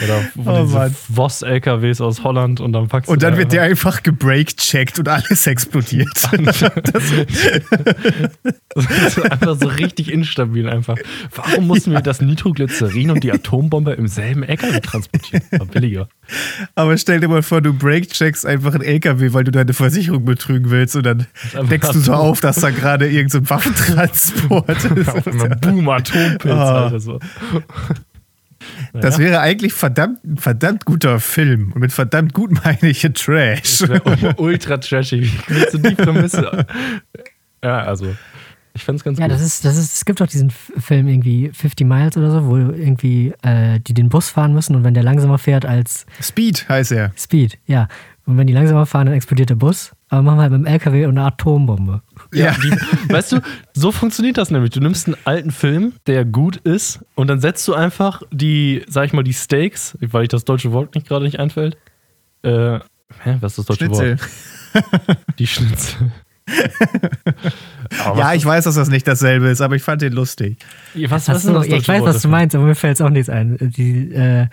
Oder Oh diese. Voss-LKWs aus Holland und dann packst Und dann da wird der einfach gebreakcheckt und alles explodiert. [LAUGHS] [LAUGHS] Das ist [LAUGHS] einfach so richtig instabil einfach. Warum mussten wir das Nitroglycerin und die Atombombe im selben LKW transportieren? War billiger. Aber stell dir mal vor, du breakcheckst einfach einen LKW, weil du deine Versicherung betrügen willst und dann deckst du so auf, dass da gerade irgendein so Waffentransport ist. Boom, Atompilz, Ah. Alter. So. Das Naja, wäre eigentlich verdammt, ein verdammt guter Film. Und mit verdammt gut meine ich Trash. das ultra trashig. Wie willst du die Prämisse? Ja, also, ich fände es ganz Ja, gut. das ist, das ist, es gibt doch diesen Film irgendwie 50 Miles oder so, wo irgendwie äh, die den Bus fahren müssen und wenn der langsamer fährt als Speed heißt er. Speed, ja. Und wenn die langsamer fahren, dann explodiert der Bus. Aber machen wir halt mit dem LKW und einer Atombombe. Ja. Die, [LAUGHS] weißt du, so funktioniert das nämlich. Du nimmst einen alten Film, der gut ist, und dann setzt du einfach die, sag ich mal, die Stakes, weil ich das deutsche Wort nicht gerade nicht einfällt. Äh, hä, was ist das deutsche Schnitzel. Wort? [LAUGHS] Die Schnitzel. Ja, ich weiß, dass das nicht dasselbe ist, aber ich fand den lustig. was, was das ja, ich weiß, Wort was du meinst, aber mir fällt es auch nichts ein. Die, äh,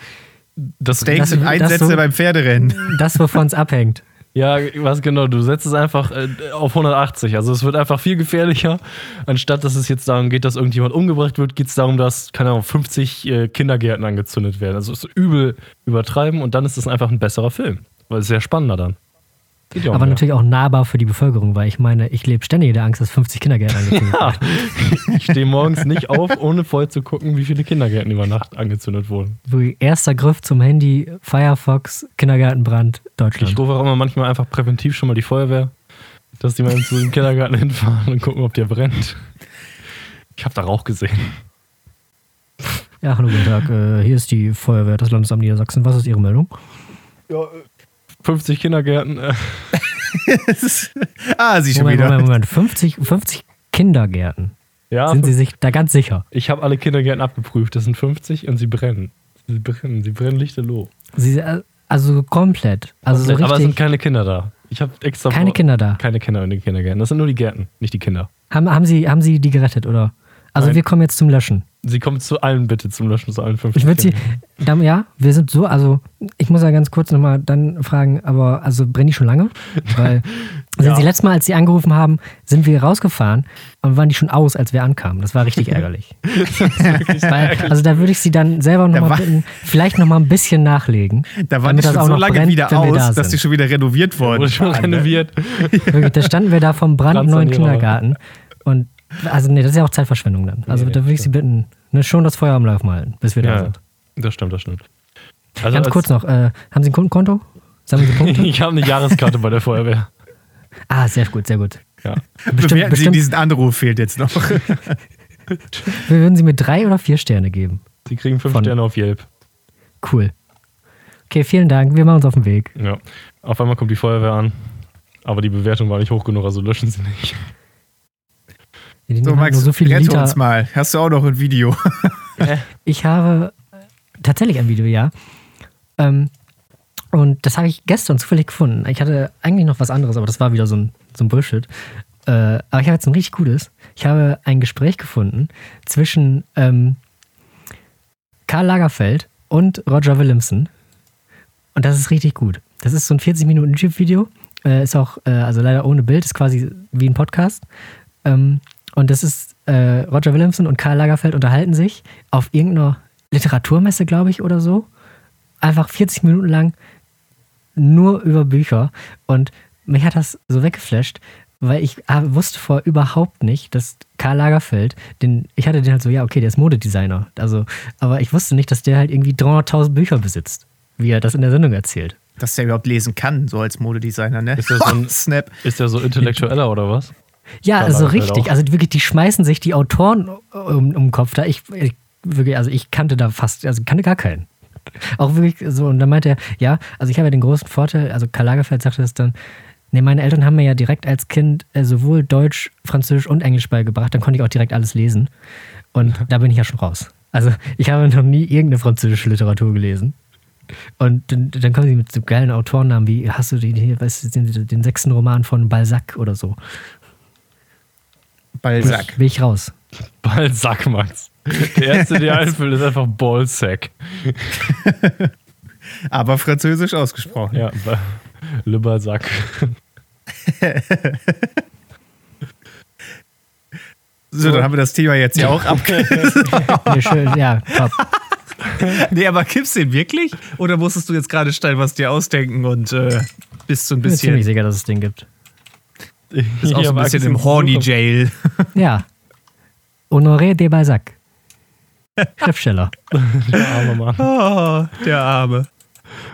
Das, Steaks Das- sind das Einsätze so- beim Pferderennen. das, wovon es abhängt. Ja, was genau, du setzt es einfach äh, auf 180. Also es wird einfach viel gefährlicher. Anstatt dass es jetzt darum geht, dass irgendjemand umgebracht wird, geht es darum, dass, keine Ahnung, 50 äh, Kindergärten angezündet werden. Also es ist übel übertreiben und dann ist es einfach ein besserer Film. Weil es ist sehr spannender dann. Geht ja Aber natürlich auch nahbar für die Bevölkerung, weil ich meine, ich lebe ständig in der Angst, dass 50 Kindergärten [LAUGHS] angezündet Ja, werden. ich stehe morgens nicht auf, ohne vorher zu gucken, wie viele Kindergärten über Nacht angezündet wurden. So, erster Griff zum Handy, Firefox, Kindergartenbrand, Deutschland. Ich rufe auch immer manchmal einfach präventiv schon mal die Feuerwehr, dass die mal zu dem Kindergarten [LAUGHS] hinfahren und gucken, ob der brennt. Ich habe da Rauch gesehen. Ja, hallo, guten Tag. Äh, hier ist die Feuerwehr des Landesamts Niedersachsen. Was ist Ihre Meldung? 50 Kindergärten. Äh, [LAUGHS] ah, sie schon Moment, wieder. Moment, Moment. 50, 50 Kindergärten. ja, Sind Sie sich da ganz sicher? ich habe alle Kindergärten abgeprüft. Das sind 50 und sie brennen. Sie brennen, sie brennen lichterloh. Sie, äh, also komplett. Also so Aber es sind keine Kinder da. Ich habe extra Keine vor- Kinder da. Keine Kinder in den Kindergärten. Das sind nur die Gärten, nicht die Kinder. Haben, haben, Sie, haben Sie die gerettet, oder? Also Nein. wir kommen jetzt zum Löschen. Sie kommen zu allen bitte zum Löschen, zu allen 50 Ich würde Sie, dann, ja, wir sind so, also ich muss ja ganz kurz nochmal dann fragen, aber also brennen die schon lange? Weil [LAUGHS] sind Ja. Sie letztes Mal, als Sie angerufen haben, sind wir rausgefahren und waren die schon aus, als wir ankamen. Das war richtig ärgerlich. [LAUGHS] [LAUGHS] Weil, also da würde ich Sie dann selber nochmal bitten, vielleicht nochmal ein bisschen nachlegen. Da waren die damit das schon auch so noch lange brennt, wieder wir da aus, dass die schon wieder renoviert worden Wurde schon renoviert. Wirklich, da standen wir da vom brandneuen. Kindergarten und also nee, das ist ja auch Zeitverschwendung dann. Also Nee, da würde ich Sie bitten, ne, schon das Feuer am Laufen halten, bis wir da Ja, sind. das stimmt, das stimmt. Also Ganz als- kurz noch, äh, haben Sie ein Kundenkonto? Sammeln Sie Punkte? [LAUGHS] ich habe eine Jahreskarte bei der Feuerwehr. Ah, sehr gut, sehr gut. Ja. Bestimmt, Bewerten Sie bestimmt diesen Anruf, fehlt jetzt noch. [LAUGHS] würden Sie mir drei oder vier Sterne geben. Sie kriegen fünf Von- Sterne auf Yelp. Cool. Okay, vielen Dank. Wir machen uns auf den Weg. Ja. Auf einmal kommt die Feuerwehr an. Aber die Bewertung war nicht hoch genug, also löschen sie nicht. Die So, halt Max, so viele rette Liter. uns mal. Hast du auch noch ein Video? [LAUGHS] Ich habe tatsächlich ein Video, ja. Ähm, und das habe ich gestern zufällig gefunden. Ich hatte eigentlich noch was anderes, aber das war wieder so ein, so ein Bullshit. Äh, aber ich habe jetzt ein richtig gutes. Ich habe ein Gespräch gefunden zwischen ähm, Karl Lagerfeld und Roger Williamson. Und das ist richtig gut. Das ist so ein 40 Minuten YouTube-Video. Äh, ist auch, äh, also leider ohne Bild, ist quasi wie ein Podcast. Ähm, und das ist äh, Roger Williamson und Karl Lagerfeld unterhalten sich auf irgendeiner Literaturmesse, glaube ich, oder so. Einfach 40 Minuten lang nur über Bücher. Und mich hat das so weggeflasht, weil ich ah, wusste vor überhaupt nicht, dass Karl Lagerfeld, den, ich hatte den halt so, ja, okay, der ist Modedesigner. Also, aber ich wusste nicht, dass der halt irgendwie 300.000 Bücher besitzt, wie er das in der Sendung erzählt. Dass der überhaupt lesen kann, so als Modedesigner, ne? Ist das so [LAUGHS] ein- Snap. Ist der so intellektueller oder was? Ja, Karl also Lagerfeld richtig. auch. Also wirklich, die schmeißen sich die Autoren um, um den Kopf da. Ich, ich wirklich, also ich kannte da fast, also kannte gar keinen. [LAUGHS] Auch wirklich so, und dann meinte er, ja, also ich habe ja den großen Vorteil, also Karl Lagerfeld sagte das dann, nee, meine Eltern haben mir ja direkt als Kind äh, sowohl Deutsch, Französisch und Englisch beigebracht, dann konnte ich auch direkt alles lesen. Und da bin ich ja schon raus. Also ich habe noch nie irgendeine französische Literatur gelesen. Und dann, dann kommen sie mit so geilen Autorennamen wie, hast du den, hier, weißt du, den, den sechsten Roman von Balzac oder so. Balzac. Bin ich raus. Balzac, Max. Der erste, der [LAUGHS] einfällt, ist einfach Ballsack. [LAUGHS] Aber französisch ausgesprochen. Ja, Le Balzac. [LAUGHS] So, dann haben wir das Thema jetzt ja auch. Nee, schön, ja, top. nee, aber gibt's den wirklich? Oder musstest du jetzt gerade steil was dir ausdenken und äh, bist so ein Ich bin mir ziemlich bisschen, sicher, dass es den gibt. [LAUGHS] bist auch so ein bisschen im Horny Jail? [LAUGHS] Ja. Honoré de Balzac. [LAUGHS] Schriftsteller. Armer Mann. Oh, der Arme.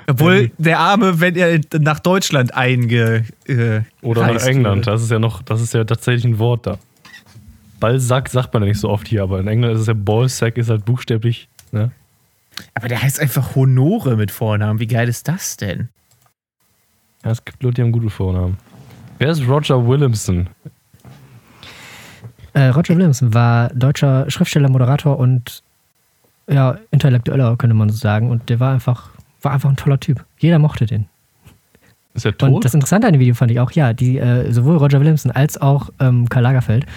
Obwohl, der Arme, wenn er nach Deutschland einge. Äh, Oder nach England. Das ist ja noch, das ist ja tatsächlich ein Wort da. Balzac sagt man ja nicht so oft hier, aber in England ist es ja Ballsack, ist halt buchstäblich. Ne? Aber der heißt einfach Honore mit Vornamen. Wie geil ist das denn? Ja, es gibt Leute, die haben gute Vornamen. Wer ist Roger Williamson? Äh, Roger Williamson war deutscher Schriftsteller, Moderator und ja, Intellektueller, könnte man so sagen. Und der war einfach, war einfach ein toller Typ. Jeder mochte den. Ist er Und tot? das Interessante an dem Video fand ich auch, ja, die, äh, sowohl Roger Williamson als auch ähm, Karl Lagerfeld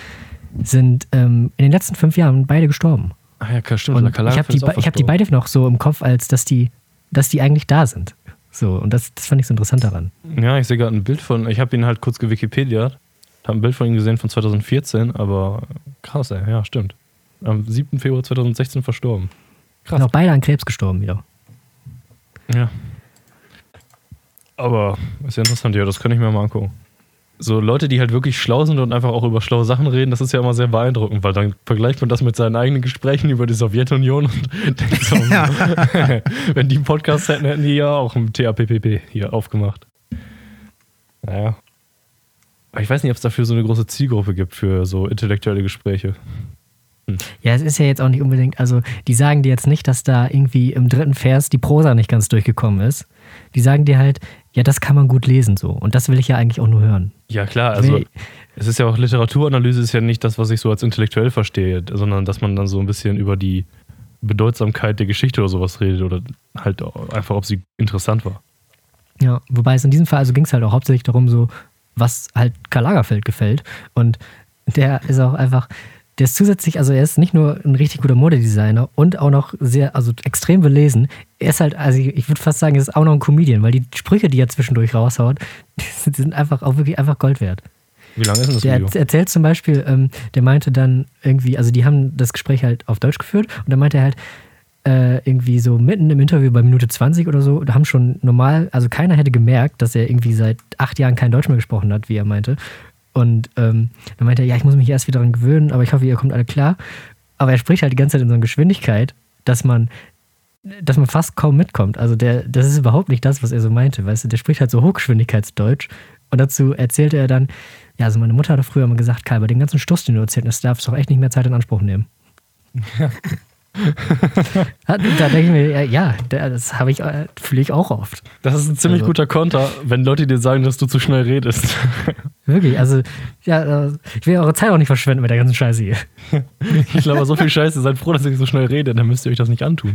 sind ähm, in den letzten fünf Jahren beide gestorben. ah ja, stimmt. Und Karl ich habe Lagerfeld die, ich hab die beide noch so im Kopf, als dass die, dass die eigentlich da sind. So, und das, das fand ich so interessant daran. Ja, ich sehe gerade ein Bild von, ich habe ihn halt kurz gewikipedia, habe ein Bild von ihm gesehen von 2014, aber krass, ey, ja, stimmt. Am 7. Februar 2016 verstorben. Krass. Sind auch beide an Krebs gestorben wieder. Ja. Aber ist ja interessant, ja, das kann ich mir mal angucken. So Leute, die halt wirklich schlau sind und einfach auch über schlaue Sachen reden, das ist ja immer sehr beeindruckend, weil dann vergleicht man das mit seinen eigenen Gesprächen über die Sowjetunion und [LAUGHS] denkt so, [LAUGHS] wenn die einen Podcast hätten, hätten die ja auch ein TAPPP hier aufgemacht. Naja. Aber ich weiß nicht, ob es dafür so eine große Zielgruppe gibt für so intellektuelle Gespräche. Ja, es ist ja jetzt auch nicht unbedingt, also die sagen dir jetzt nicht, dass da irgendwie im dritten Vers die Prosa nicht ganz durchgekommen ist. Die sagen dir halt, ja, das kann man gut lesen so. Und das will ich ja eigentlich auch nur hören. Ja, klar, also Will- es ist ja auch Literaturanalyse ist ja nicht das, was ich so als intellektuell verstehe, sondern dass man dann so ein bisschen über die Bedeutsamkeit der Geschichte oder sowas redet oder halt einfach, ob sie interessant war. Ja, wobei es in diesem Fall, also ging es halt auch hauptsächlich darum, so, was halt Karl Lagerfeld gefällt. Und der ist auch einfach, der ist zusätzlich, also er ist nicht nur ein richtig guter Modedesigner und auch noch sehr, also extrem belesen. Er ist halt, also ich würde fast sagen, er ist auch noch ein Comedian, weil die Sprüche, die er zwischendurch raushaut, [LAUGHS] die sind einfach auch wirklich einfach Gold wert. Wie lange ist denn das Der Video? erz- erzählt zum Beispiel, ähm, der meinte dann irgendwie, also die haben das Gespräch halt auf Deutsch geführt und dann meinte er halt, äh, irgendwie so mitten im Interview bei Minute 20 oder so, da haben schon normal, also keiner hätte gemerkt, dass er irgendwie seit acht Jahren kein Deutsch mehr gesprochen hat, wie er meinte. Und ähm, dann meinte er, ja, ich muss mich erst wieder daran gewöhnen, aber ich hoffe, ihr kommt alle klar. Aber er spricht halt die ganze Zeit in so einer Geschwindigkeit, dass man, dass man fast kaum mitkommt. Also der, das ist überhaupt nicht das, was er so meinte, weißt du, der spricht halt so Hochgeschwindigkeitsdeutsch. Und dazu erzählte er dann, ja, also meine Mutter hatte früher mal gesagt, Karl, bei dem ganzen Stuss, den du erzählt hast, darfst du doch echt nicht mehr Zeit in Anspruch nehmen. [LAUGHS] [LAUGHS] da denke ich mir, ja, das habe ich, äh, fühle ich auch oft. Das ist ein ziemlich Also- guter Konter, wenn Leute dir sagen, dass du zu schnell redest. [LAUGHS] Wirklich, also, ja, äh, ich will eure Zeit auch nicht verschwenden mit der ganzen Scheiße hier. [LAUGHS] ich glaube, so viel Scheiße, seid froh, dass ich so schnell rede, dann müsst ihr euch das nicht antun.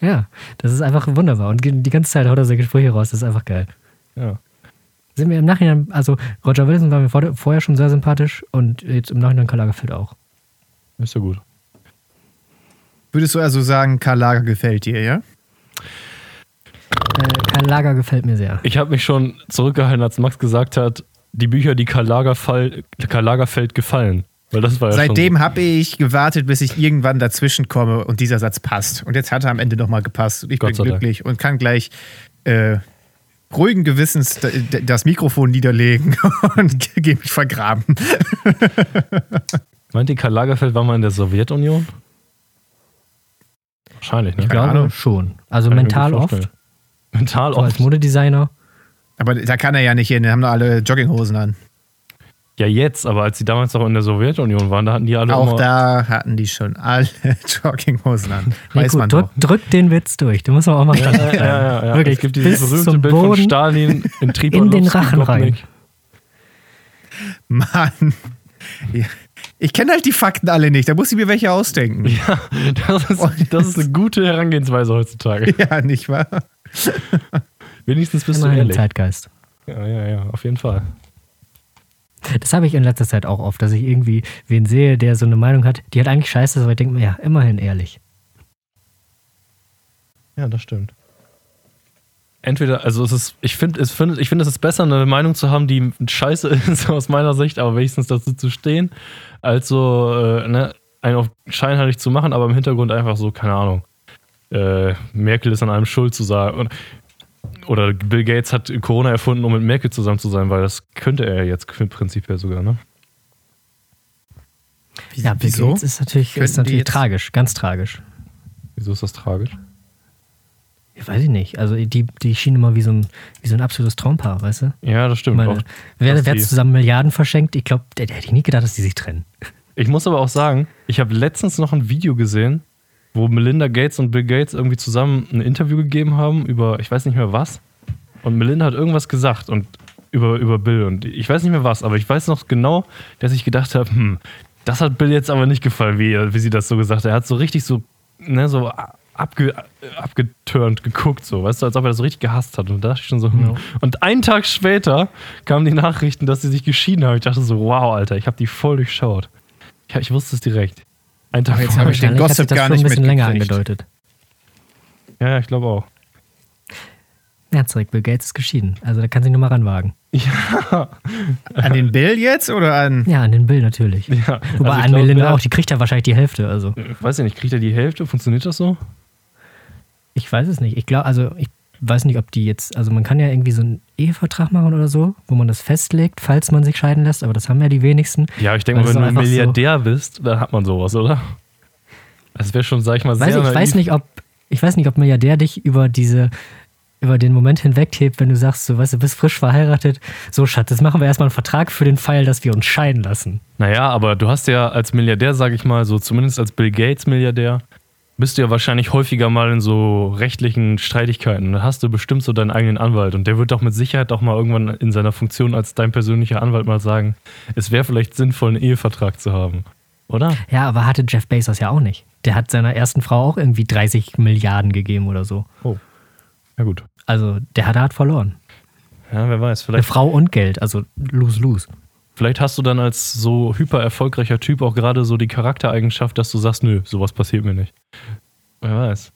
Ja, das ist einfach wunderbar. Und die ganze Zeit haut er seine Gespräche raus, das ist einfach geil. Ja. Sind mir im Nachhinein, also Roger Wilson war mir vor, vorher schon sehr sympathisch und jetzt im Nachhinein Karl Lagerfeld auch. Ist ja gut. Würdest du also sagen, Karl Lager gefällt dir, ja? Äh, Karl Lager gefällt mir sehr. Ich habe mich schon zurückgehalten, als Max gesagt hat, die Bücher, die Karl, Lagerfall, Karl Lagerfeld gefallen. Weil das war ja Seitdem habe ich gewartet, bis ich irgendwann dazwischen komme und dieser Satz passt. Und jetzt hat er am Ende nochmal gepasst. Und ich Gott bin sei Dank. glücklich und kann gleich äh, ruhigen Gewissens das Mikrofon niederlegen [LAUGHS] und gehe mich vergraben. [LAUGHS] Meint ihr, Karl Lagerfeld war mal in der Sowjetunion? Wahrscheinlich, ne? Ich Keine glaube Ahnung. schon. Also Kann ich mir mental gut oft, vorstellen. Mental so als oft. Modedesigner. Aber da kann er ja nicht hin, die haben doch alle Jogginghosen an. Ja, jetzt, aber als sie damals noch in der Sowjetunion waren, da hatten die alle Auch immer. da hatten die schon alle [LAUGHS] Jogginghosen an. Nee, Weiß gut, man drück, doch. drück den Witz durch. Du musst auch mal ja, ja, ja, ja. Wirklich, es gibt dieses bis berühmte zum Bild von Boden Stalin in Tripolowski. [LAUGHS] in den Rachen rein. Mann. Ja. Ich kenne halt die Fakten alle nicht, da muss ich mir welche ausdenken. Ja, das ist, das ist eine gute Herangehensweise heutzutage. [LAUGHS] Ja, nicht wahr? [LAUGHS] Wenigstens bist du Immerhin im ehrlich. Zeitgeist. Ja, ja, ja, auf jeden Fall. Das habe ich in letzter Zeit auch oft, dass ich irgendwie wen sehe, der so eine Meinung hat, die halt eigentlich scheiße ist, aber ich denke mir, ja, immerhin ehrlich. Ja, das stimmt. Entweder, also es ist, ich finde, es find, ich finde, es ist besser, eine Meinung zu haben, die scheiße [LAUGHS] ist aus meiner Sicht, aber wenigstens dazu zu stehen, als so, äh, ne, einen auf scheinheilig zu machen, aber im Hintergrund einfach so, keine Ahnung, äh, Merkel ist an allem schuld zu sagen. Und, oder Bill Gates hat Corona erfunden, um mit Merkel zusammen zu sein, weil das könnte er jetzt prinzipiell sogar, ne? Ja, Bill Wieso? Gates ist natürlich, Könnten ist natürlich tragisch, ganz tragisch. Wieso ist das tragisch? Ich weiß ich nicht. Also die, die schienen immer wie so, ein, wie so ein absolutes Traumpaar, weißt du? Ja, das stimmt. meine, auch. wer, wer zusammen Milliarden verschenkt? Ich glaube, der, der hätte ich nie gedacht, dass die sich trennen. Ich muss aber auch sagen, ich habe letztens noch ein Video gesehen, wo Melinda Gates und Bill Gates irgendwie zusammen ein Interview gegeben haben über, ich weiß nicht mehr was. Und Melinda hat irgendwas gesagt und über, über Bill und ich weiß nicht mehr was, aber ich weiß noch genau, dass ich gedacht habe, hm, das hat Bill jetzt aber nicht gefallen, wie, wie sie das so gesagt hat. Er hat so richtig so, ne, so abge, abgeturnt geguckt, so, weißt du, als ob er das so richtig gehasst hat. Und da dachte ich schon so, hm. Und einen Tag später kamen die Nachrichten, dass sie sich geschieden haben. Ich dachte so, wow, Alter, ich habe die voll durchschaut. Ich, ich wusste es direkt. Ein Tag Aber jetzt vorher. habe ich den Gossip gar schon nicht ein bisschen länger mitgekriegt. angedeutet. Ja, ja, ich glaube auch. Ja, zurück, Bill Gates ist geschieden. Also da kann sich nur mal ranwagen. Ja. An den Bill jetzt oder an. Ja, an den Bill natürlich. ja. Wobei Also an glaub, Melinda ja, auch, die kriegt ja wahrscheinlich die Hälfte. Also Ich weiß ja nicht, kriegt er die Hälfte? Funktioniert das so? Ich weiß es nicht. Ich glaube, also ich weiß nicht, ob die jetzt, also man kann ja irgendwie so einen Ehevertrag machen oder so, wo man das festlegt, falls man sich scheiden lässt, aber das haben ja die wenigsten. Ja, ich denke mal, wenn du ein einfach so- Milliardär bist, dann hat man sowas, oder? Das wäre schon, sag ich mal, Weiß sehr ich, ich weiß nicht, ob ich weiß nicht, ob Milliardär dich über diese über den Moment hinweghebt, wenn du sagst, so, weißt du, bist frisch verheiratet. So, Schatz, jetzt machen wir erstmal einen Vertrag für den Fall, dass wir uns scheiden lassen. Naja, aber du hast ja als Milliardär, sag ich mal, so zumindest als Bill Gates Milliardär, bist du ja wahrscheinlich häufiger mal in so rechtlichen Streitigkeiten. Dann hast du bestimmt so deinen eigenen Anwalt und der wird doch mit Sicherheit auch mal irgendwann in seiner Funktion als dein persönlicher Anwalt mal sagen, es wäre vielleicht sinnvoll, einen Ehevertrag zu haben. Oder? Ja, aber hatte Jeff Bezos ja auch nicht. Der hat seiner ersten Frau auch irgendwie 30 Milliarden gegeben oder so. Oh. Ja, gut. Also, der hat hart verloren. Ja, wer weiß. Eine Vielleicht, Frau und Geld, also lose-lose. Vielleicht hast du dann als so hyper erfolgreicher Typ auch gerade so die Charaktereigenschaft, dass du sagst, nö, sowas passiert mir nicht. Wer weiß.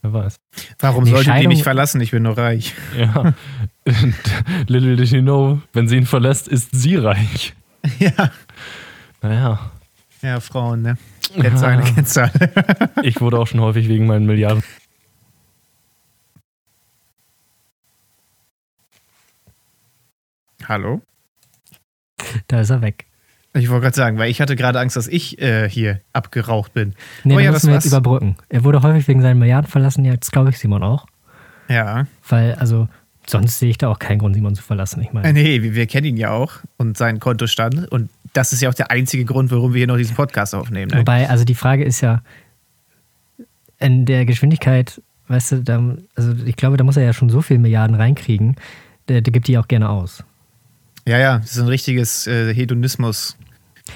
Wer weiß. Warum Die sollte die Scheidung- mich verlassen? Ich bin nur reich. Ja. [LAUGHS] Little did you know, wenn sie ihn verlässt, ist sie reich. [LAUGHS] Ja. Naja. Ja, Frauen, ne? Kennzahlen, Ja. [LAUGHS] Kennzahlen. Ich wurde auch schon häufig wegen meinen Milliarden. Hallo? Da ist er weg. Ich wollte gerade sagen, weil ich hatte gerade Angst, dass ich äh, hier abgeraucht bin. Nee, Oh ja, müssen das wir jetzt überbrücken. Er wurde häufig wegen seinen Milliarden verlassen, jetzt glaube ich Simon auch. Ja. Weil, also, sonst sehe ich da auch keinen Grund, Simon zu verlassen. Ich meine, Nee, wir, wir kennen ihn ja auch und seinen Kontostand. Und das ist ja auch der einzige Grund, warum wir hier noch diesen Podcast aufnehmen. Ne? wobei, also die Frage ist ja, in der Geschwindigkeit, weißt du, da, also ich glaube, da muss er ja schon so viele Milliarden reinkriegen, der, der gibt die auch gerne aus. Ja, ja, das ist ein richtiges äh, Hedonismus.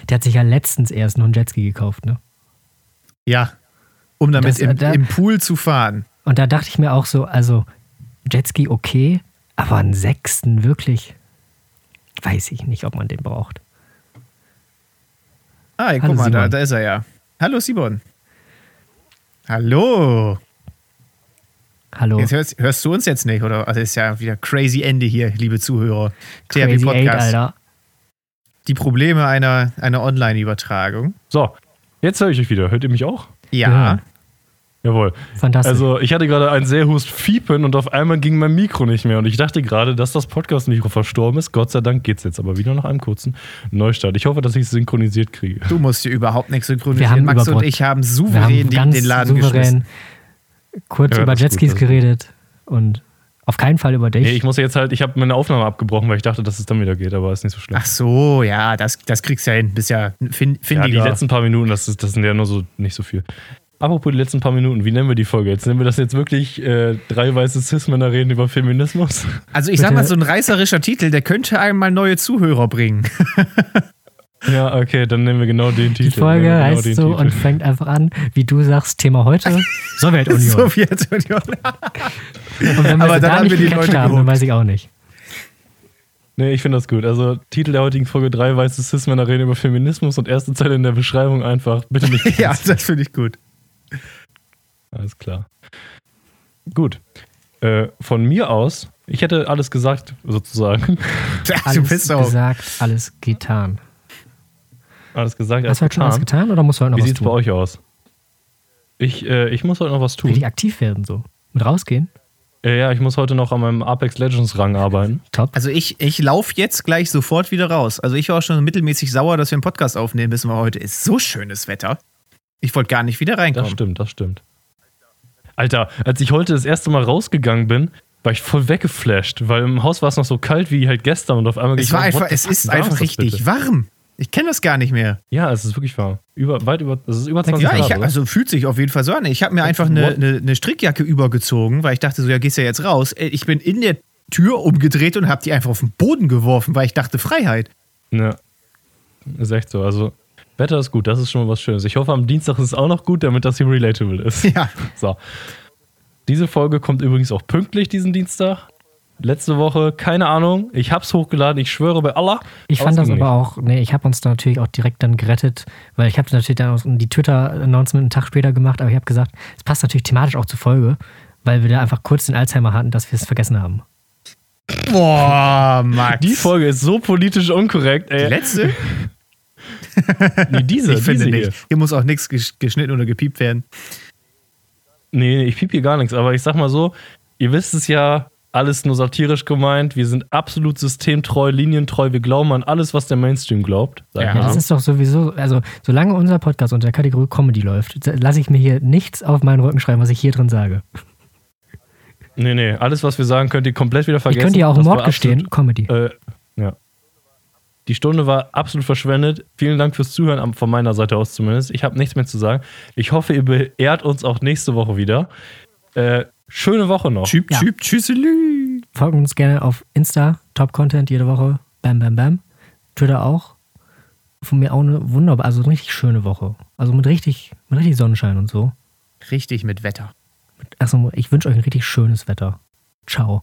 Der hat sich ja letztens erst noch einen Jetski gekauft, ne? Ja. Um damit Das, äh, im, da- im Pool zu fahren. Und da dachte ich mir auch so, also Jetski okay, aber einen sechsten wirklich, weiß ich nicht, ob man den braucht. Ah, guck mal, da, da ist er ja. Hallo, Simon. Hallo. Hallo, Jetzt hörst, hörst du uns jetzt nicht, oder? Also ist ja wieder crazy Ende hier, liebe Zuhörer. Crazy Eight, Alter. Die Probleme einer, einer Online-Übertragung. So, jetzt höre ich euch wieder. Hört ihr mich auch? Ja. Ja. Jawohl. Fantastisch. Also, ich hatte gerade ein sehr hust Fiepen und auf einmal ging mein Mikro nicht mehr. Und ich dachte gerade, dass das Podcast-Mikro verstorben ist. Gott sei Dank geht's jetzt aber wieder nach einem kurzen Neustart. Ich hoffe, dass ich es synchronisiert kriege. Du musst dir überhaupt nichts Wir synchronisieren. haben Max und ich haben wir souverän haben den Laden souverän geschmissen. Kurz Ja, über Jetskis geredet und auf keinen Fall über dich. Nee, ich muss jetzt halt, ich habe meine Aufnahme abgebrochen, weil ich dachte, dass es dann wieder geht, aber ist nicht so schlimm. Ach so, ja, das, das kriegst du ja hin. Bist ja fin ja, die letzten paar Minuten, das, ist, das sind ja nur so nicht so viel. Apropos die letzten paar Minuten, wie nennen wir die Folge jetzt? Nennen wir das jetzt wirklich äh, drei weiße Cis-Männer reden über Feminismus? also ich sag mal, so ein reißerischer Titel, der könnte einem mal neue Zuhörer bringen. [LAUGHS] ja, okay, dann nehmen wir genau den Titel. die Folge genau heißt so Titel. und fängt einfach an, wie du sagst, Thema heute, [LAUGHS] Sowjetunion. Sowjetunion. und wenn wir Aber dann da haben wir die Leute haben, dann weiß ich auch nicht. Nee, ich finde das gut. Also, Titel der heutigen Folge 3, weiße Cis-Männer reden über Feminismus und erste Zeile in der Beschreibung einfach, bitte nicht. [LAUGHS] ja, das finde ich gut. Alles klar. Gut. Äh, von mir aus, ich hätte alles gesagt, sozusagen. [LAUGHS] du Alles bist auch. gesagt, alles getan. Alles gesagt, Hast du heute schon alles getan oder musst du heute noch Wie was sieht's bei tun? euch aus? Ich, äh, ich muss heute noch was tun. Richtig aktiv werden so. Mit rausgehen? Äh, ja, ich muss heute noch an meinem Apex Legends Rang arbeiten. Top. Also ich, ich laufe jetzt gleich sofort wieder raus. Also ich war auch schon mittelmäßig sauer, dass wir einen Podcast aufnehmen müssen, weil heute ist so schönes Wetter. Ich wollte gar nicht wieder Das reinkommen. stimmt, das stimmt. Alter, als ich heute das erste Mal rausgegangen bin, war ich voll weggeflasht, weil im Haus war es noch so kalt wie halt gestern und auf einmal Es war einfach, es ist wie einfach das richtig bitte? warm. Ich kenne das gar nicht mehr. Ja, es ist wirklich warm. Über, weit über, es ist über 20 Ja, ich, oder? also fühlt sich auf jeden Fall so an. Ich habe mir einfach eine, eine, eine Strickjacke übergezogen, weil ich dachte so, ja, gehst ja jetzt raus. Äh, Ich bin in der Tür umgedreht und habe die einfach auf den Boden geworfen, weil ich dachte Freiheit. Ja. Ist echt so. Also, Wetter ist gut, das ist schon mal was Schönes. Ich hoffe, am Dienstag ist es auch noch gut, damit das hier relatable ist. Ja. [LAUGHS] So. Diese Folge kommt übrigens auch pünktlich diesen Dienstag. Letzte Woche, keine Ahnung. Ich hab's hochgeladen, ich schwöre bei Allah. Ich fand es das aber auch, nee, ich habe uns da natürlich auch direkt dann gerettet, weil ich habe natürlich dann auch die Twitter-Announcement einen Tag später gemacht, aber ich habe gesagt, es passt natürlich thematisch auch zur Folge, weil wir da einfach kurz den Alzheimer hatten, dass wir es vergessen haben. Boah, Max. Die Folge ist so politisch unkorrekt, Die ey. letzte? [LAUGHS] Nee, diese, ich finde diese nicht. hier. Hier muss auch nichts gesch- geschnitten oder gepiept werden. Nee, nee, ich piep hier gar nichts, aber ich sag mal so, ihr wisst es ja, alles nur satirisch gemeint. Wir sind absolut systemtreu, linientreu. Wir glauben an alles, was der Mainstream glaubt. Ja. ich das ist doch sowieso, also solange unser Podcast unter der Kategorie Comedy läuft, lasse ich mir hier nichts auf meinen Rücken schreiben, was ich hier drin sage. Nee, nee, alles, was wir sagen, könnt ihr komplett wieder Ich vergessen. könnte ja auch Das Mord gestehen, Comedy. Äh, ja. Die Stunde war absolut verschwendet. Vielen Dank fürs Zuhören, von meiner Seite aus zumindest. Ich habe nichts mehr zu sagen. Ich hoffe, ihr beehrt uns auch nächste Woche wieder. Äh, schöne Woche noch. Typ, Ja. Typ, tschüsselü. Folgt uns gerne auf Insta, Top Content jede Woche. Bam, bam, bam. Twitter auch. Von mir auch eine wunderbar, also eine richtig schöne Woche. Also mit richtig, mit richtig Sonnenschein und so. Richtig mit Wetter. Also ich wünsche euch ein richtig schönes Wetter. Ciao.